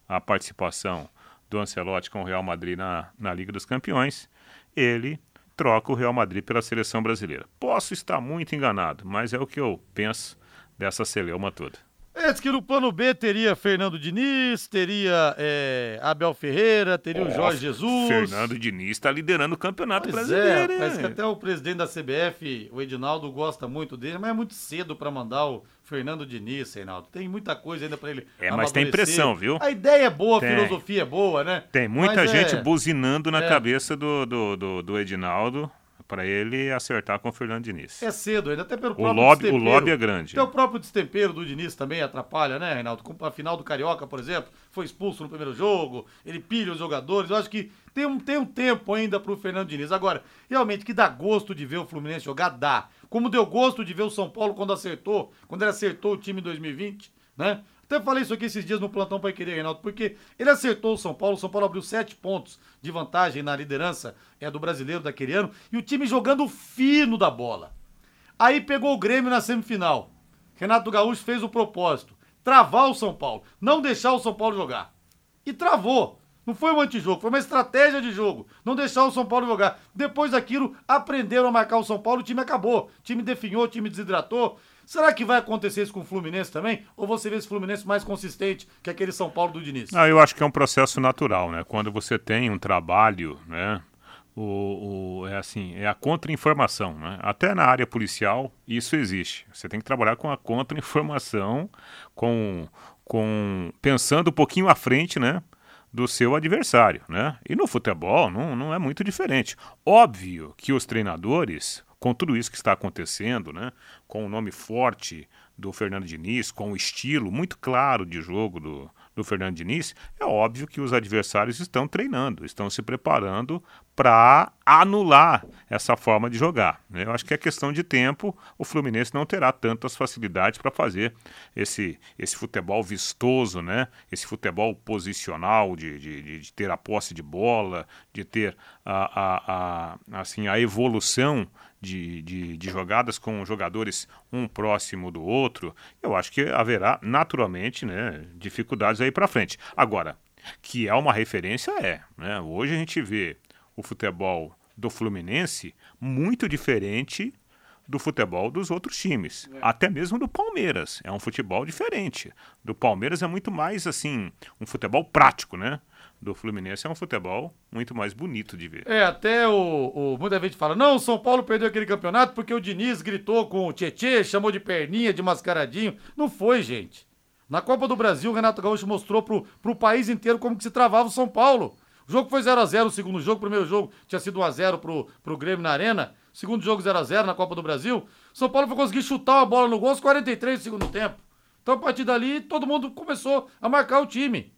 a participação do Ancelotti com o Real Madrid na, na Liga dos Campeões, ele troca o Real Madrid pela seleção brasileira. Posso estar muito enganado, mas é o que eu penso dessa celeuma toda. É, diz que no plano B teria Fernando Diniz, teria é, Abel Ferreira, teria oh, o Jorge Jesus. Fernando Diniz está liderando o campeonato pois brasileiro. É, parece que até o presidente da CBF, o Edinaldo, gosta muito dele, mas é muito cedo para mandar o Fernando Diniz, Reinaldo. Tem muita coisa ainda para ele. É, mas tem pressão, viu? A ideia é boa, tem. a filosofia é boa, né? Tem muita mas gente é... buzinando na é. cabeça do, do, do, do Edinaldo para ele acertar com o Fernando Diniz. É cedo ainda, até pelo próprio o lobby, destempero. O lobby é grande. Até o próprio destempero do Diniz também atrapalha, né, Reinaldo? A final do Carioca, por exemplo, foi expulso no primeiro jogo, ele pilha os jogadores. Eu acho que tem um, tem um tempo ainda para o Fernando Diniz. Agora, realmente, que dá gosto de ver o Fluminense jogar, dá. Como deu gosto de ver o São Paulo quando acertou, quando ele acertou o time em 2020, né? Até falei isso aqui esses dias no plantão para querer, Reinaldo, porque ele acertou o São Paulo, o São Paulo abriu sete pontos de vantagem na liderança é do brasileiro daquele ano, e o time jogando fino da bola. Aí pegou o Grêmio na semifinal. Renato Gaúcho fez o propósito: travar o São Paulo, não deixar o São Paulo jogar. E travou. Não foi um antijogo, foi uma estratégia de jogo. Não deixar o São Paulo jogar. Depois daquilo, aprenderam a marcar o São Paulo, o time acabou. O time definhou, o time desidratou. Será que vai acontecer isso com o Fluminense também? Ou você vê esse Fluminense mais consistente que aquele São Paulo do Diniz? Não, eu acho que é um processo natural, né? Quando você tem um trabalho, né? O, o, é assim, é a contra-informação, né? Até na área policial isso existe. Você tem que trabalhar com a contra-informação, com, com pensando um pouquinho à frente, né? do seu adversário, né? E no futebol não, não é muito diferente. Óbvio que os treinadores com tudo isso que está acontecendo, né, com o nome forte do Fernando Diniz, com o estilo muito claro de jogo do, do Fernando Diniz, é óbvio que os adversários estão treinando, estão se preparando para anular essa forma de jogar. Né? Eu acho que é questão de tempo, o Fluminense não terá tantas facilidades para fazer esse, esse futebol vistoso, né? esse futebol posicional, de, de, de ter a posse de bola, de ter a, a, a, assim, a evolução de, de, de, jogadas com jogadores um próximo do outro, eu acho que haverá naturalmente né, dificuldades aí para frente. Agora, que é uma referência, é. Né? Hoje a gente vê o futebol do Fluminense muito diferente do futebol dos outros times, é. até mesmo do Palmeiras. É um futebol diferente. Do Palmeiras é muito mais assim, um futebol prático, né? Do Fluminense é um futebol muito mais bonito de ver. É, até o, o muita gente fala: não, o São Paulo perdeu aquele campeonato porque o Diniz gritou com o Tietê, chamou de perninha, de mascaradinho. Não foi, gente. Na Copa do Brasil, o Renato Gaúcho mostrou pro, pro país inteiro como que se travava o São Paulo. O jogo foi 0x0 o segundo jogo, o primeiro jogo tinha sido 1x0 pro, pro Grêmio na Arena. Segundo jogo 0x0 na Copa do Brasil. São Paulo foi conseguir chutar a bola no gol aos 43 do segundo tempo. Então, a partir dali, todo mundo começou a marcar o time.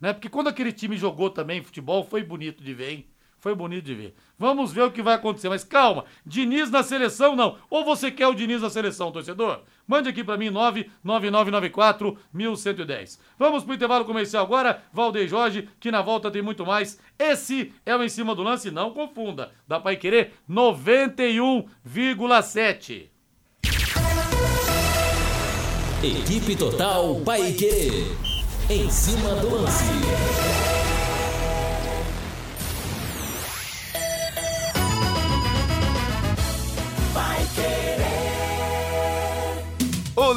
Né? Porque quando aquele time jogou também futebol, foi bonito de ver, hein? Foi bonito de ver. Vamos ver o que vai acontecer. Mas calma, Diniz na seleção não. Ou você quer o Diniz na seleção, torcedor? Mande aqui para mim, 99994 1110. Vamos pro intervalo comercial agora. Valdeir Jorge, que na volta tem muito mais. Esse é o Em Cima do Lance, não confunda. Dá para querer 91,7. Equipe Total Paique. Em cima do lance.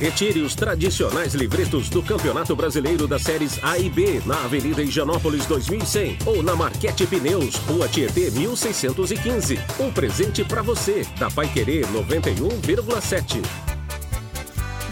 Retire os tradicionais livretos do Campeonato Brasileiro das séries A e B na Avenida Higienópolis 2100 ou na Marquete Pneus, Rua Tietê 1615. Um presente para você da Pai Querer 91,7.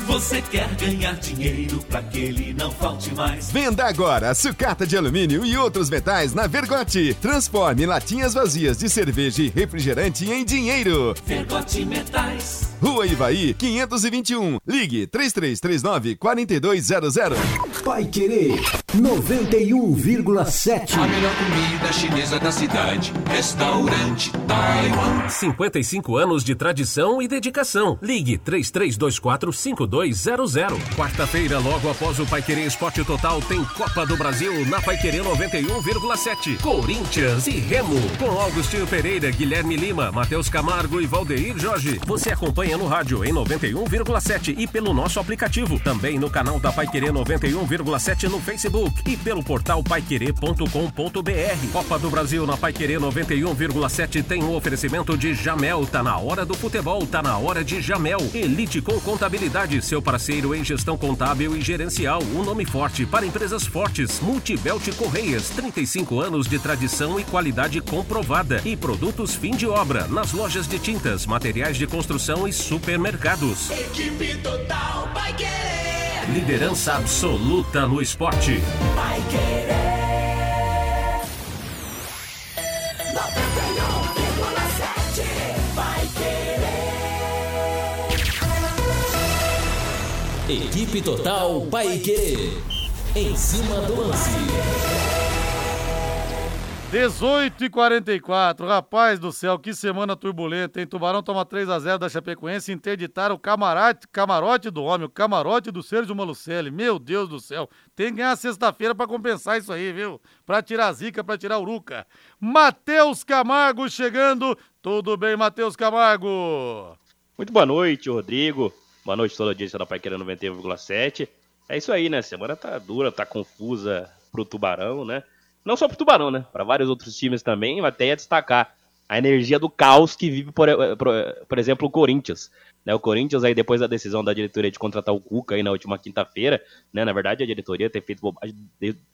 Você quer ganhar dinheiro para que ele não falte mais? Venda agora sucata de alumínio e outros metais na Vergote. Transforme latinhas vazias de cerveja e refrigerante em dinheiro. Vergote Metais. Rua Ivaí, 521. Ligue 3339 4200. Pai Querer 91,7. A melhor comida chinesa da cidade. Restaurante Taiwan. 55 anos de tradição e dedicação. Ligue 3324 5200. Quarta-feira, logo após o Paiquerê Esporte Total, tem Copa do Brasil na Paiquerê 91,7. Corinthians e Remo. Com Augustinho Pereira, Guilherme Lima, Matheus Camargo e Valdeir Jorge. Você acompanha no rádio em 91,7 e pelo nosso aplicativo. Também no canal da Paiquerê 91,7 no Facebook e pelo portal paiquerê.com.br. Copa do Brasil na Paiquerê 91,7 tem um oferecimento de Jamel. Tá na hora do futebol, tá na hora de Jamel. Elite com contabilidade, seu parceiro em gestão contábil e gerencial. Um nome forte para empresas fortes. Multibelt Correias, 35 anos de tradição e qualidade comprovada. E produtos fim de obra nas lojas de tintas, materiais de construção e supermercados. Equipe Total vai querer. Liderança absoluta no esporte. Vai querer. 91,7 vai querer. Equipe Total Paique. Em cima do lance. 18 e 44, rapaz do céu, que semana turbulenta, hein? Tubarão toma 3 a 0 da Chapecoense, interditaram o camarote, camarote do homem, o camarote do Sérgio Malucelli. Meu Deus do céu, tem que ganhar sexta-feira pra compensar isso aí, viu? Pra tirar zica, pra tirar Uruca. Matheus Camargo chegando, tudo bem, Matheus Camargo? Muito boa noite, Rodrigo. Boa noite toda a audiência da Paiqueira 91,7. É isso aí, né? Semana tá dura, tá confusa pro Tubarão, né? Não só pro Tubarão, né? Para vários outros times também, até ia destacar a energia do caos que vive, por, por, por, exemplo, o Corinthians. Né? O Corinthians, aí, depois da decisão da diretoria de contratar o Cuca aí na última quinta-feira, né? Na verdade, a diretoria tem feito bobagem,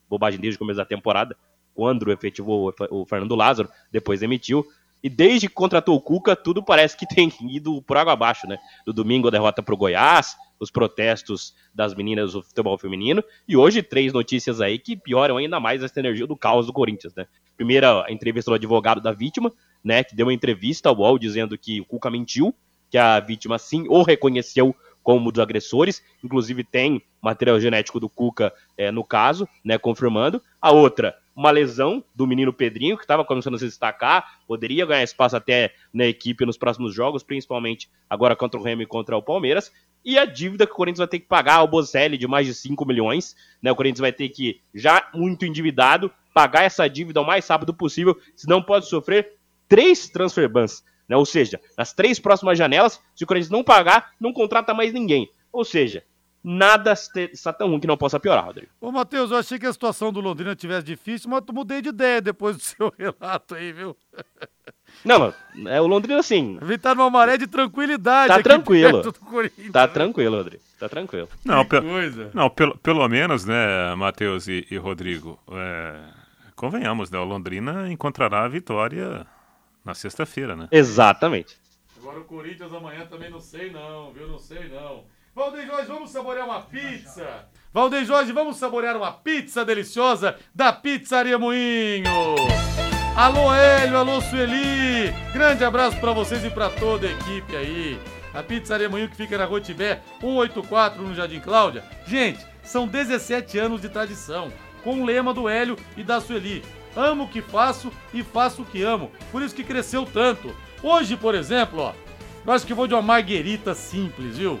bobagem desde o começo da temporada, quando efetivou o Fernando Lázaro, depois demitiu. E desde que contratou o Cuca, tudo parece que tem ido por água abaixo, né? Do domingo a derrota pro Goiás, os protestos das meninas do futebol feminino, e hoje três notícias aí que pioram ainda mais essa energia do caos do Corinthians, né? Primeira, a entrevista do advogado da vítima, né? Que deu uma entrevista ao UOL dizendo que o Cuca mentiu, que a vítima sim o reconheceu como dos agressores, inclusive tem material genético do Cuca é, no caso, né? Confirmando. A outra, uma lesão do menino Pedrinho, que estava começando a se destacar, poderia ganhar espaço até na equipe nos próximos jogos, principalmente agora contra o Remo e contra o Palmeiras. E a dívida que o Corinthians vai ter que pagar ao Bozelli de mais de 5 milhões. Né? O Corinthians vai ter que, já muito endividado, pagar essa dívida o mais rápido possível, senão pode sofrer três transfer bans. Né? Ou seja, nas três próximas janelas, se o Corinthians não pagar, não contrata mais ninguém. Ou seja, nada está tão ruim que não possa piorar, Rodrigo. Ô, Matheus, eu achei que a situação do Londrina tivesse difícil, mas eu mudei de ideia depois do seu relato aí, viu? Não, é o Londrina assim. Vitar numa maré de tranquilidade. Tá tranquilo. Tá tranquilo, Rodrigo. Tá tranquilo. Não, pe não pelo, pelo menos, né, Matheus e, e Rodrigo, é, convenhamos, né? O Londrina encontrará a vitória na sexta-feira, né? Exatamente. Agora o Corinthians amanhã também não sei não, viu? Não sei não. Valdeir Jorge, vamos saborear uma pizza. Valdeir Jorge, vamos saborear uma pizza deliciosa da Pizzaria Moinho. Alô Hélio, alô Sueli. Grande abraço para vocês e para toda a equipe aí. A Pizzaria Moinho que fica na Rua Tibé, 184 no Jardim Cláudia. Gente, são 17 anos de tradição, com o lema do Hélio e da Sueli. Amo o que faço e faço o que amo. Por isso que cresceu tanto. Hoje, por exemplo, ó, eu acho que vou de uma marguerita simples, viu?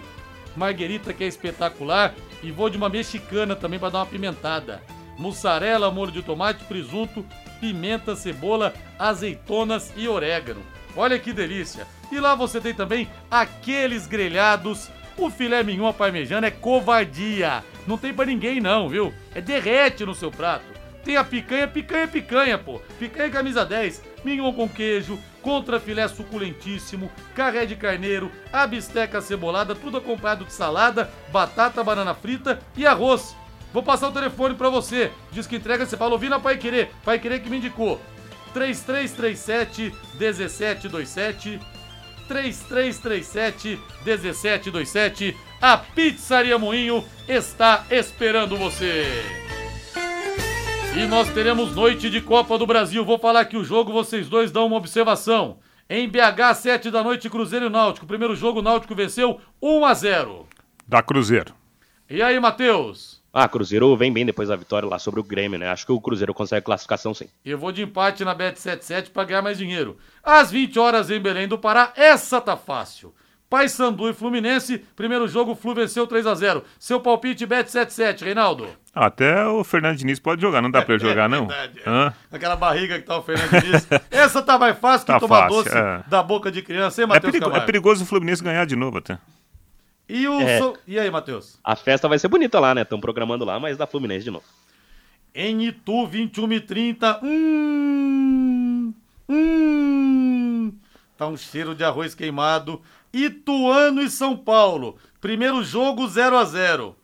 Marguerita que é espetacular e vou de uma mexicana também para dar uma pimentada. Mussarela, molho de tomate, presunto pimenta, cebola, azeitonas e orégano. Olha que delícia! E lá você tem também aqueles grelhados. O filé mignon parmejana é covardia. Não tem pra ninguém não, viu? É derrete no seu prato. Tem a picanha, picanha, picanha, pô. Picanha camisa 10, mignon com queijo, contra filé suculentíssimo, carré de carneiro, a bisteca cebolada, tudo acompanhado de salada, batata, banana frita e arroz. Vou passar o telefone pra você. Diz que entrega, você fala, ouvi na Pai Querer. Pai Querer que me indicou. 3337 1727 3337 1727 A Pizzaria Moinho está esperando você. E nós teremos noite de Copa do Brasil. Vou falar que o jogo vocês dois dão uma observação. Em BH, 7 da noite, Cruzeiro e Náutico. Primeiro jogo, o Náutico venceu 1 a 0. Da Cruzeiro. E aí, Matheus? Ah, Cruzeiro vem bem depois da vitória lá sobre o Grêmio, né? Acho que o Cruzeiro consegue classificação sim. Eu vou de empate na Bet77 para ganhar mais dinheiro. Às 20 horas em Belém do Pará, essa tá fácil. Paysandu e Fluminense, primeiro jogo, o Flu venceu 3 a 0 Seu palpite Bet77, Reinaldo. Até o Fernando Diniz pode jogar, não dá pra ele jogar, não? Verdade, é. Aquela barriga que tá o Fernando Diniz. Essa tá mais fácil que Tá tomar fácil, doce é. da boca de criança, hein, É, Matheus perigo- é perigoso o Fluminense ganhar de novo até. E, o É. so- e aí, Matheus? A festa vai ser bonita lá, né? Estão programando lá, mas da Fluminense de novo. Em Itu, 21 e 30. Hum, hum. Tá um cheiro de arroz queimado. Ituano e São Paulo. Primeiro jogo 0 a 0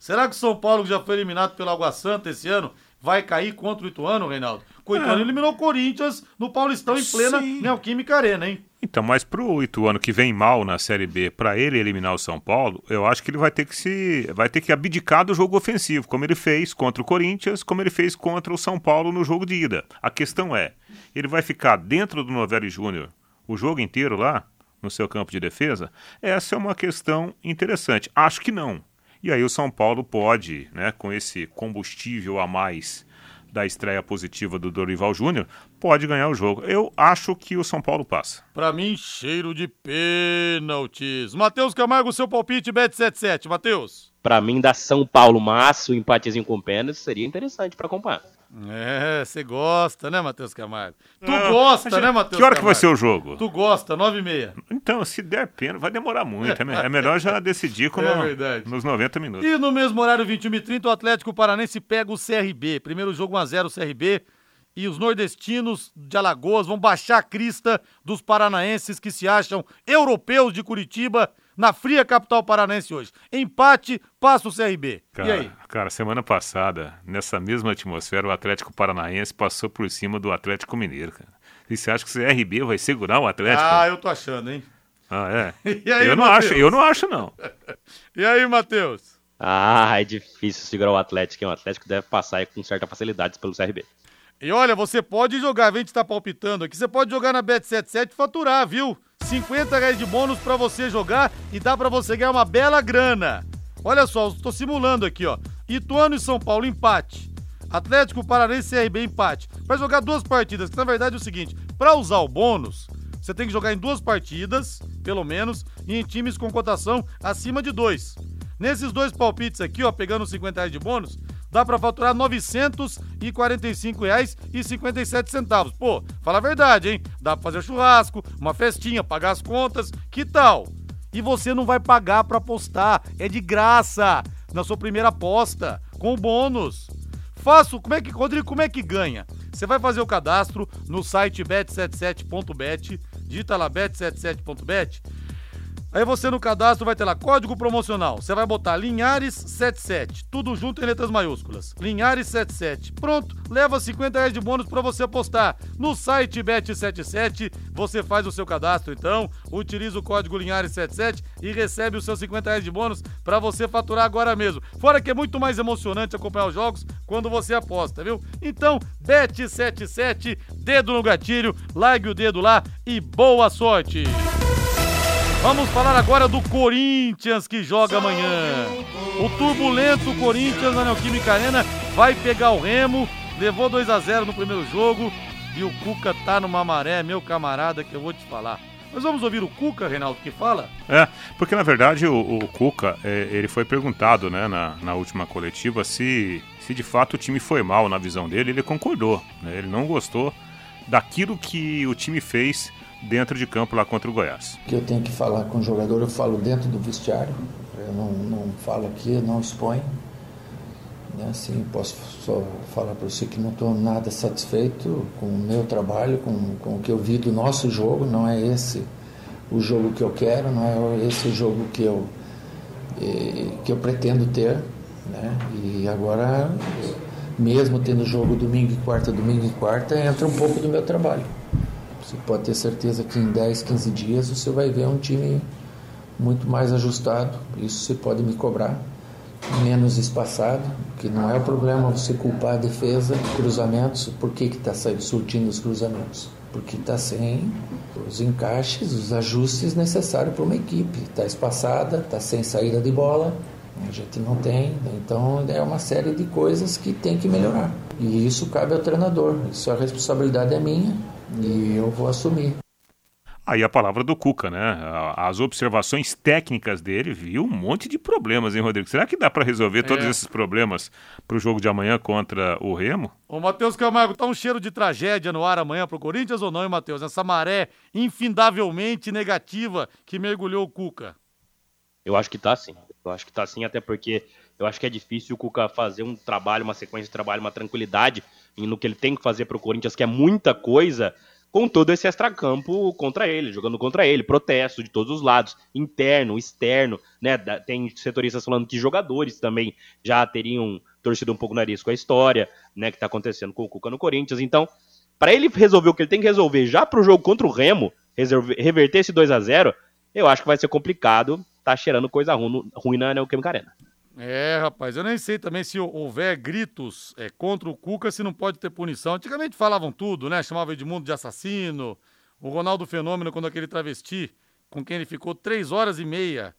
Será que o São Paulo, que já foi eliminado pelo Água Santa esse ano, vai cair contra o Ituano, Reinaldo? O Ituano eliminou o Corinthians no Paulistão em plena É. Sim. Neoquímica Arena, hein? Então, mas pro Ituano que vem mal na Série B, pra ele eliminar o São Paulo, eu acho que ele vai ter que se vai ter que abdicar do jogo ofensivo, como ele fez contra o Corinthians, como ele fez contra o São Paulo no jogo de ida. A questão é, ele vai ficar dentro do Novelli Júnior o jogo inteiro lá no seu campo de defesa? Essa é uma questão interessante. Acho que não. E aí o São Paulo pode, né, com esse combustível a mais da estreia positiva do Dorival Júnior, pode ganhar o jogo. Eu acho que o São Paulo passa. Pra mim, cheiro de pênaltis. Matheus Camargo, seu palpite, Bet77. Matheus. Pra mim, da São Paulo, Massa, o empatezinho com pênalti seria interessante pra acompanhar. É, você gosta, né, Matheus Camargo? Tu Ah, gosta, mas né, Matheus Que hora que vai Camargo? ser o jogo? Tu gosta, nove e meia. Então, se der pena, vai demorar muito. É É melhor já decidir com É nos 90 minutos. E no mesmo horário, 21 e 30 o Atlético Paranense pega o CRB. Primeiro jogo 1x0 CRB. E os nordestinos de Alagoas vão baixar a crista dos paranaenses que se acham europeus de Curitiba na fria capital paranense hoje. Empate, passa o CRB. Cara, E aí? cara, semana passada, nessa mesma atmosfera, o Atlético Paranaense passou por cima do Atlético Mineiro, cara. E você acha que o CRB vai segurar o Atlético? Ah, eu tô achando, hein? Ah, é? E aí, eu não Matheus? acho, eu não acho não. E aí, Matheus? Ah, é difícil segurar o Atlético, hein? O Atlético deve passar aí com certa facilidade pelo CRB. E olha, você pode jogar, a gente tá palpitando aqui, você pode jogar na Bet77 e faturar, viu? 50 reais de bônus pra você jogar e dá pra você ganhar uma bela grana. Olha só, tô simulando aqui, ó. Ituano e São Paulo, empate. Atlético Paranense e CRB, empate. Vai jogar duas partidas, que na verdade é o seguinte, pra usar o bônus, você tem que jogar em duas partidas, pelo menos, e em times com cotação acima de dois. Nesses dois palpites aqui, ó, pegando os 50 reais de bônus, dá pra faturar R$ 945,57. Pô, fala a verdade, hein? Dá pra fazer churrasco, uma festinha, pagar as contas, que tal? E você não vai pagar pra apostar, é de graça, na sua primeira aposta, com bônus. Faço, como é que, Rodrigo, como é que ganha? Você vai fazer o cadastro no site bet77.bet, digita lá bet77.bet, Aí você no cadastro vai ter lá código promocional. Você vai botar Linhares77, tudo junto em letras maiúsculas. Linhares77. Pronto, leva 50 reais de bônus para você apostar. No site Bet77, você faz o seu cadastro então, utiliza o código Linhares77 e recebe os seus 50 reais de bônus para você faturar agora mesmo. Fora que é muito mais emocionante acompanhar os jogos quando você aposta, viu? Então, Bet77, dedo no gatilho, largue o dedo lá e boa sorte! Vamos falar agora do Corinthians que joga amanhã. O turbulento Corinthians na Neoquímica Arena vai pegar o Remo, levou 2 a 0 no primeiro jogo e o Cuca tá numa maré, meu camarada, que eu vou te falar. Mas vamos ouvir o Cuca, Reinaldo, que fala? É, porque na verdade o, o Cuca, é, ele foi perguntado né, na, na última coletiva se, se de fato o time foi mal na visão dele, ele concordou. Né, ele não gostou daquilo que o time fez dentro de campo lá contra o Goiás. Que eu tenho que falar com o jogador, eu falo dentro do vestiário, eu não, não falo aqui, não exponho. Né? Assim, posso só falar para você que não estou nada satisfeito com o meu trabalho, com, com o que eu vi do nosso jogo, não é esse o jogo que eu quero, não é esse o jogo que eu, eh, que eu pretendo ter. Né? E agora, mesmo tendo jogo domingo e quarta, domingo e quarta, entra um pouco do meu trabalho. Você pode ter certeza que em 10, 15 dias você vai ver um time muito mais ajustado. Isso você pode me cobrar. Menos espaçado, que não é o problema você culpar a defesa, cruzamentos, por que está surtindo os cruzamentos? Porque está sem os encaixes, os ajustes necessários para uma equipe. Está espaçada, está sem saída de bola, a gente não tem, então é uma série de coisas que tem que melhorar. E isso cabe ao treinador, isso a responsabilidade é minha e eu vou assumir. Aí a palavra do Cuca, né? As observações técnicas dele viu um monte de problemas, hein, Rodrigo? Será que dá para resolver todos é. esses problemas para o jogo de amanhã contra o Remo? Ô, Matheus Camargo, tá um cheiro de tragédia no ar amanhã pro Corinthians ou não, hein, Matheus? Essa maré infindavelmente negativa que mergulhou o Cuca. Eu acho que tá sim. Eu acho que tá sim, até porque eu acho que é difícil o Cuca fazer um trabalho, uma sequência de trabalho, uma tranquilidade no que ele tem que fazer pro Corinthians, que é muita coisa com todo esse extracampo contra ele, jogando contra ele, protesto de todos os lados, interno, externo, né? Tem setoristas falando que jogadores também já teriam torcido um pouco o nariz com a história, né, que tá acontecendo com o Cuca no Corinthians. Então, para ele resolver o que ele tem que resolver já pro jogo contra o Remo, reverter esse 2 a 0 eu acho que vai ser complicado, tá cheirando coisa ruim, ruim na Neoquímica Arena. É, rapaz, eu nem sei também se houver gritos é, contra o Cuca, se não pode ter punição. Antigamente falavam tudo, né? Chamavam Edmundo de assassino. O Ronaldo Fenômeno, quando aquele travesti, com quem ele ficou três horas e meia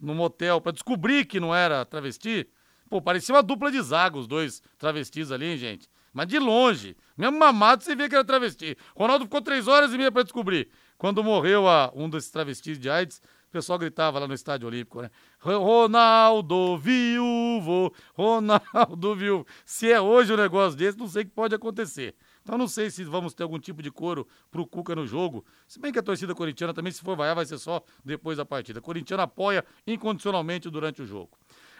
no motel para descobrir que não era travesti. Pô, parecia uma dupla de zaga, os dois travestis ali, hein, gente? Mas de longe. Mesmo mamado, você vê que era travesti. Ronaldo ficou três horas e meia para descobrir. Quando morreu a, um desses travestis de AIDS, o pessoal gritava lá no Estádio Olímpico, né? Ronaldo viúvo, Ronaldo viúvo. Se é hoje um negócio desse, não sei o que pode acontecer. Então não sei se vamos ter algum tipo de coro pro Cuca no jogo. Se bem que a torcida corintiana também, se for vaiar, vai ser só depois da partida. Corintiana apoia incondicionalmente durante o jogo.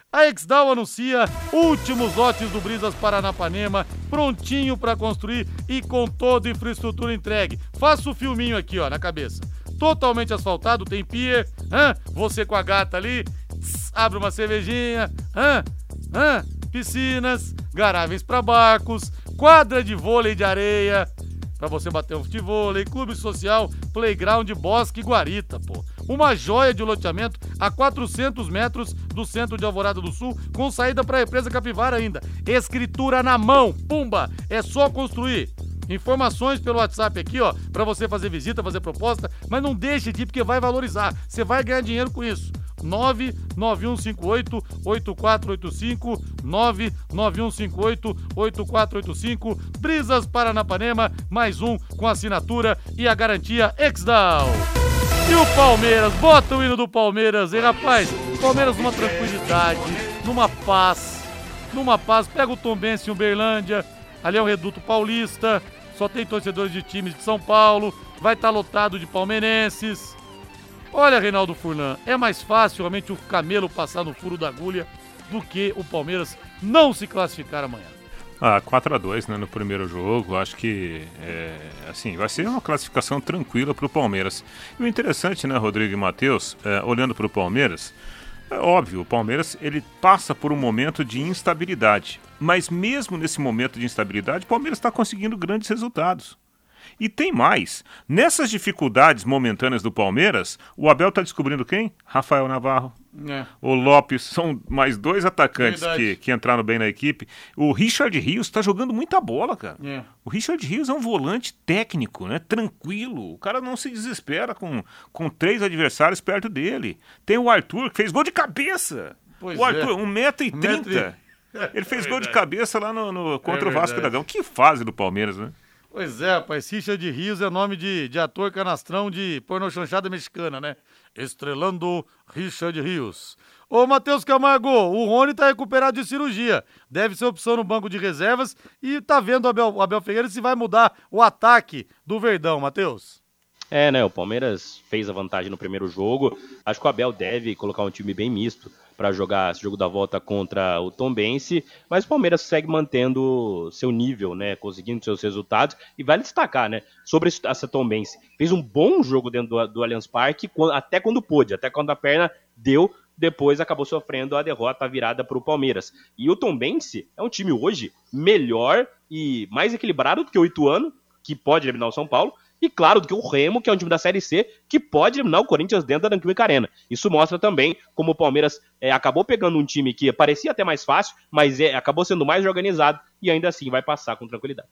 A Exdal anuncia últimos lotes do Brisas Paranapanema, prontinho para construir e com toda a infraestrutura entregue. Faça o filminho aqui, ó, na cabeça totalmente asfaltado, tem pier, você com a gata ali, tss, abre uma cervejinha, piscinas, garagens para barcos, quadra de vôlei de areia, para você bater um futebol, clube social, playground, bosque e guarita, pô. Uma joia de loteamento a 400 metros do centro de Alvorada do Sul, com saída para a represa Capivara ainda. Escritura na mão, pumba, é só construir. Informações pelo WhatsApp aqui, ó, para você fazer visita, fazer proposta, mas não deixe de ir porque vai valorizar. Você vai ganhar dinheiro com isso. 99158 8485 99158 8485 Brisas Paranapanema, mais um com assinatura e a garantia Exdal. E o Palmeiras, bota o hino do Palmeiras, hein, rapaz? Palmeiras numa tranquilidade, numa paz, numa paz. Pega o Tombense em Uberlândia, ali é o Reduto Paulista, só tem torcedores de times de São Paulo, vai estar tá lotado de palmeirenses. Olha, Reinaldo Furlan, é mais fácil realmente o Camelo passar no furo da agulha do que o Palmeiras não se classificar amanhã. Ah, 4 a 2 né, no primeiro jogo. Acho que é, assim vai ser uma classificação tranquila para o Palmeiras. E o interessante, né, Rodrigo e Matheus, é, olhando para o Palmeiras, é óbvio, o Palmeiras ele passa por um momento de instabilidade, mas mesmo nesse momento de instabilidade, o Palmeiras está conseguindo grandes resultados. E tem mais. Nessas dificuldades momentâneas do Palmeiras, o Abel está descobrindo quem? Rafael Navarro. É. O Lopes são mais dois atacantes que, que entraram bem na equipe. O Richard Rios está jogando muita bola, cara. É. O Richard Rios é um volante técnico, né? Tranquilo. O cara não se desespera com, com três adversários perto dele. Tem o Arthur, que fez gol de cabeça. Pois o Arthur, é. 1,30m. Ele fez é gol de cabeça lá no, no contra é o Vasco da Gama. Que fase do Palmeiras, né? Pois é, rapaz, Richard Rios é nome de, de ator canastrão de porno chanchada mexicana, né? Estrelando Richard Rios. Ô, Matheus Camargo, o Rony tá recuperado de cirurgia. Deve ser opção no banco de reservas e tá vendo o Abel, Abel Ferreira se vai mudar o ataque do Verdão, Matheus. É, né? O Palmeiras fez a vantagem no primeiro jogo. Acho que o Abel deve colocar um time bem misto para jogar esse jogo da volta contra o Tombense, mas o Palmeiras segue mantendo seu nível, né, conseguindo seus resultados e vale destacar, né, sobre essa Tombense. Fez um bom jogo dentro do, do Allianz Parque, até quando pôde, até quando a perna deu depois acabou sofrendo a derrota virada para o Palmeiras. E o Tombense é um time hoje melhor e mais equilibrado do que o Ituano, que pode eliminar o São Paulo, e claro, do que o Remo, que é um time da Série C, que pode eliminar o Corinthians dentro da Neoquímica Arena. Isso mostra também como o Palmeiras é, acabou pegando um time que parecia até mais fácil, mas é, acabou sendo mais organizado e ainda assim vai passar com tranquilidade.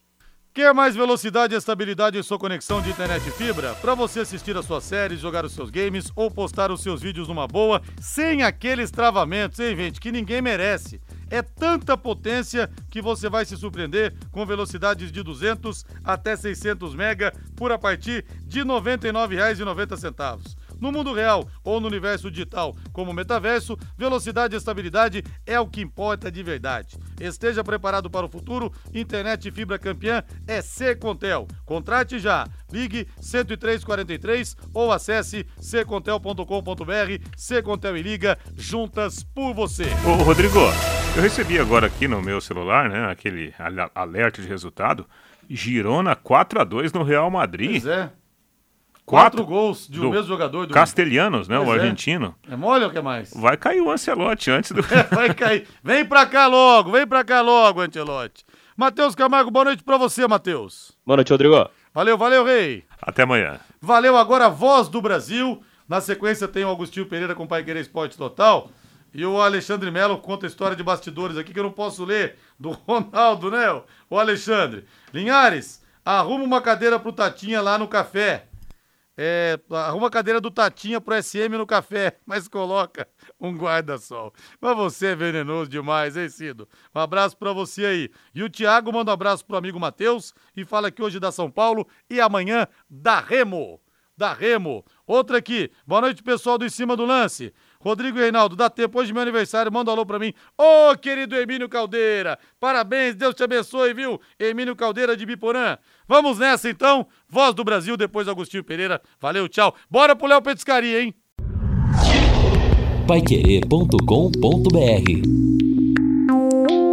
Quer mais velocidade e estabilidade em sua conexão de internet fibra? Para você assistir as suas séries, jogar os seus games ou postar os seus vídeos numa boa, sem aqueles travamentos, hein, gente, que ninguém merece. É tanta potência que você vai se surpreender com velocidades de 200 até 600 mega por a partir de R$ 99,90. No mundo real ou no universo digital, como metaverso, velocidade e estabilidade é o que importa de verdade. Esteja preparado para o futuro, internet fibra campeã é Secontel. Contrate já. Ligue 10343 ou acesse secontel.com.br. Secontel e Liga, juntas por você. Ô, Rodrigo, eu recebi agora aqui no meu celular, né, aquele alerta de resultado. Girona 4 a 2 no Real Madrid. Pois é. Quatro, Quatro gols de um mesmo jogador. Do... Castelhanos, né? Pois o é. argentino. É mole ou que mais? Vai cair o Ancelotti antes do. vai cair. Vem pra cá logo, vem pra cá logo, Ancelotti. Matheus Camargo, boa noite pra você, Matheus. Boa noite, Rodrigo. Valeu, valeu, Rei. Até amanhã. Valeu agora, Voz do Brasil. Na sequência tem o Agostinho Pereira com o Pai Querer Esporte Total. E o Alexandre Melo conta a história de bastidores aqui que eu não posso ler, do Ronaldo, né? O Alexandre. Linhares, arruma uma cadeira pro Tatinha lá no café. É, arruma a cadeira do Tatinha pro SM no café, mas coloca um guarda-sol. Mas você é venenoso demais, hein, Cido? Um abraço para você aí. E o Thiago manda um abraço pro amigo Matheus e fala que hoje dá São Paulo e amanhã dá Remo. Da Remo. Outra aqui. Boa noite, pessoal do Em Cima do Lance. Rodrigo Reinaldo, dá tempo hoje meu aniversário, manda um alô pra mim. Ô, oh, querido Emílio Caldeira, parabéns, Deus te abençoe, viu? Emílio Caldeira de Biporã. Vamos nessa então, Voz do Brasil, depois Agostinho Pereira. Valeu, tchau. Bora pro Léo Petiscaria, hein? Paiquerê.com.br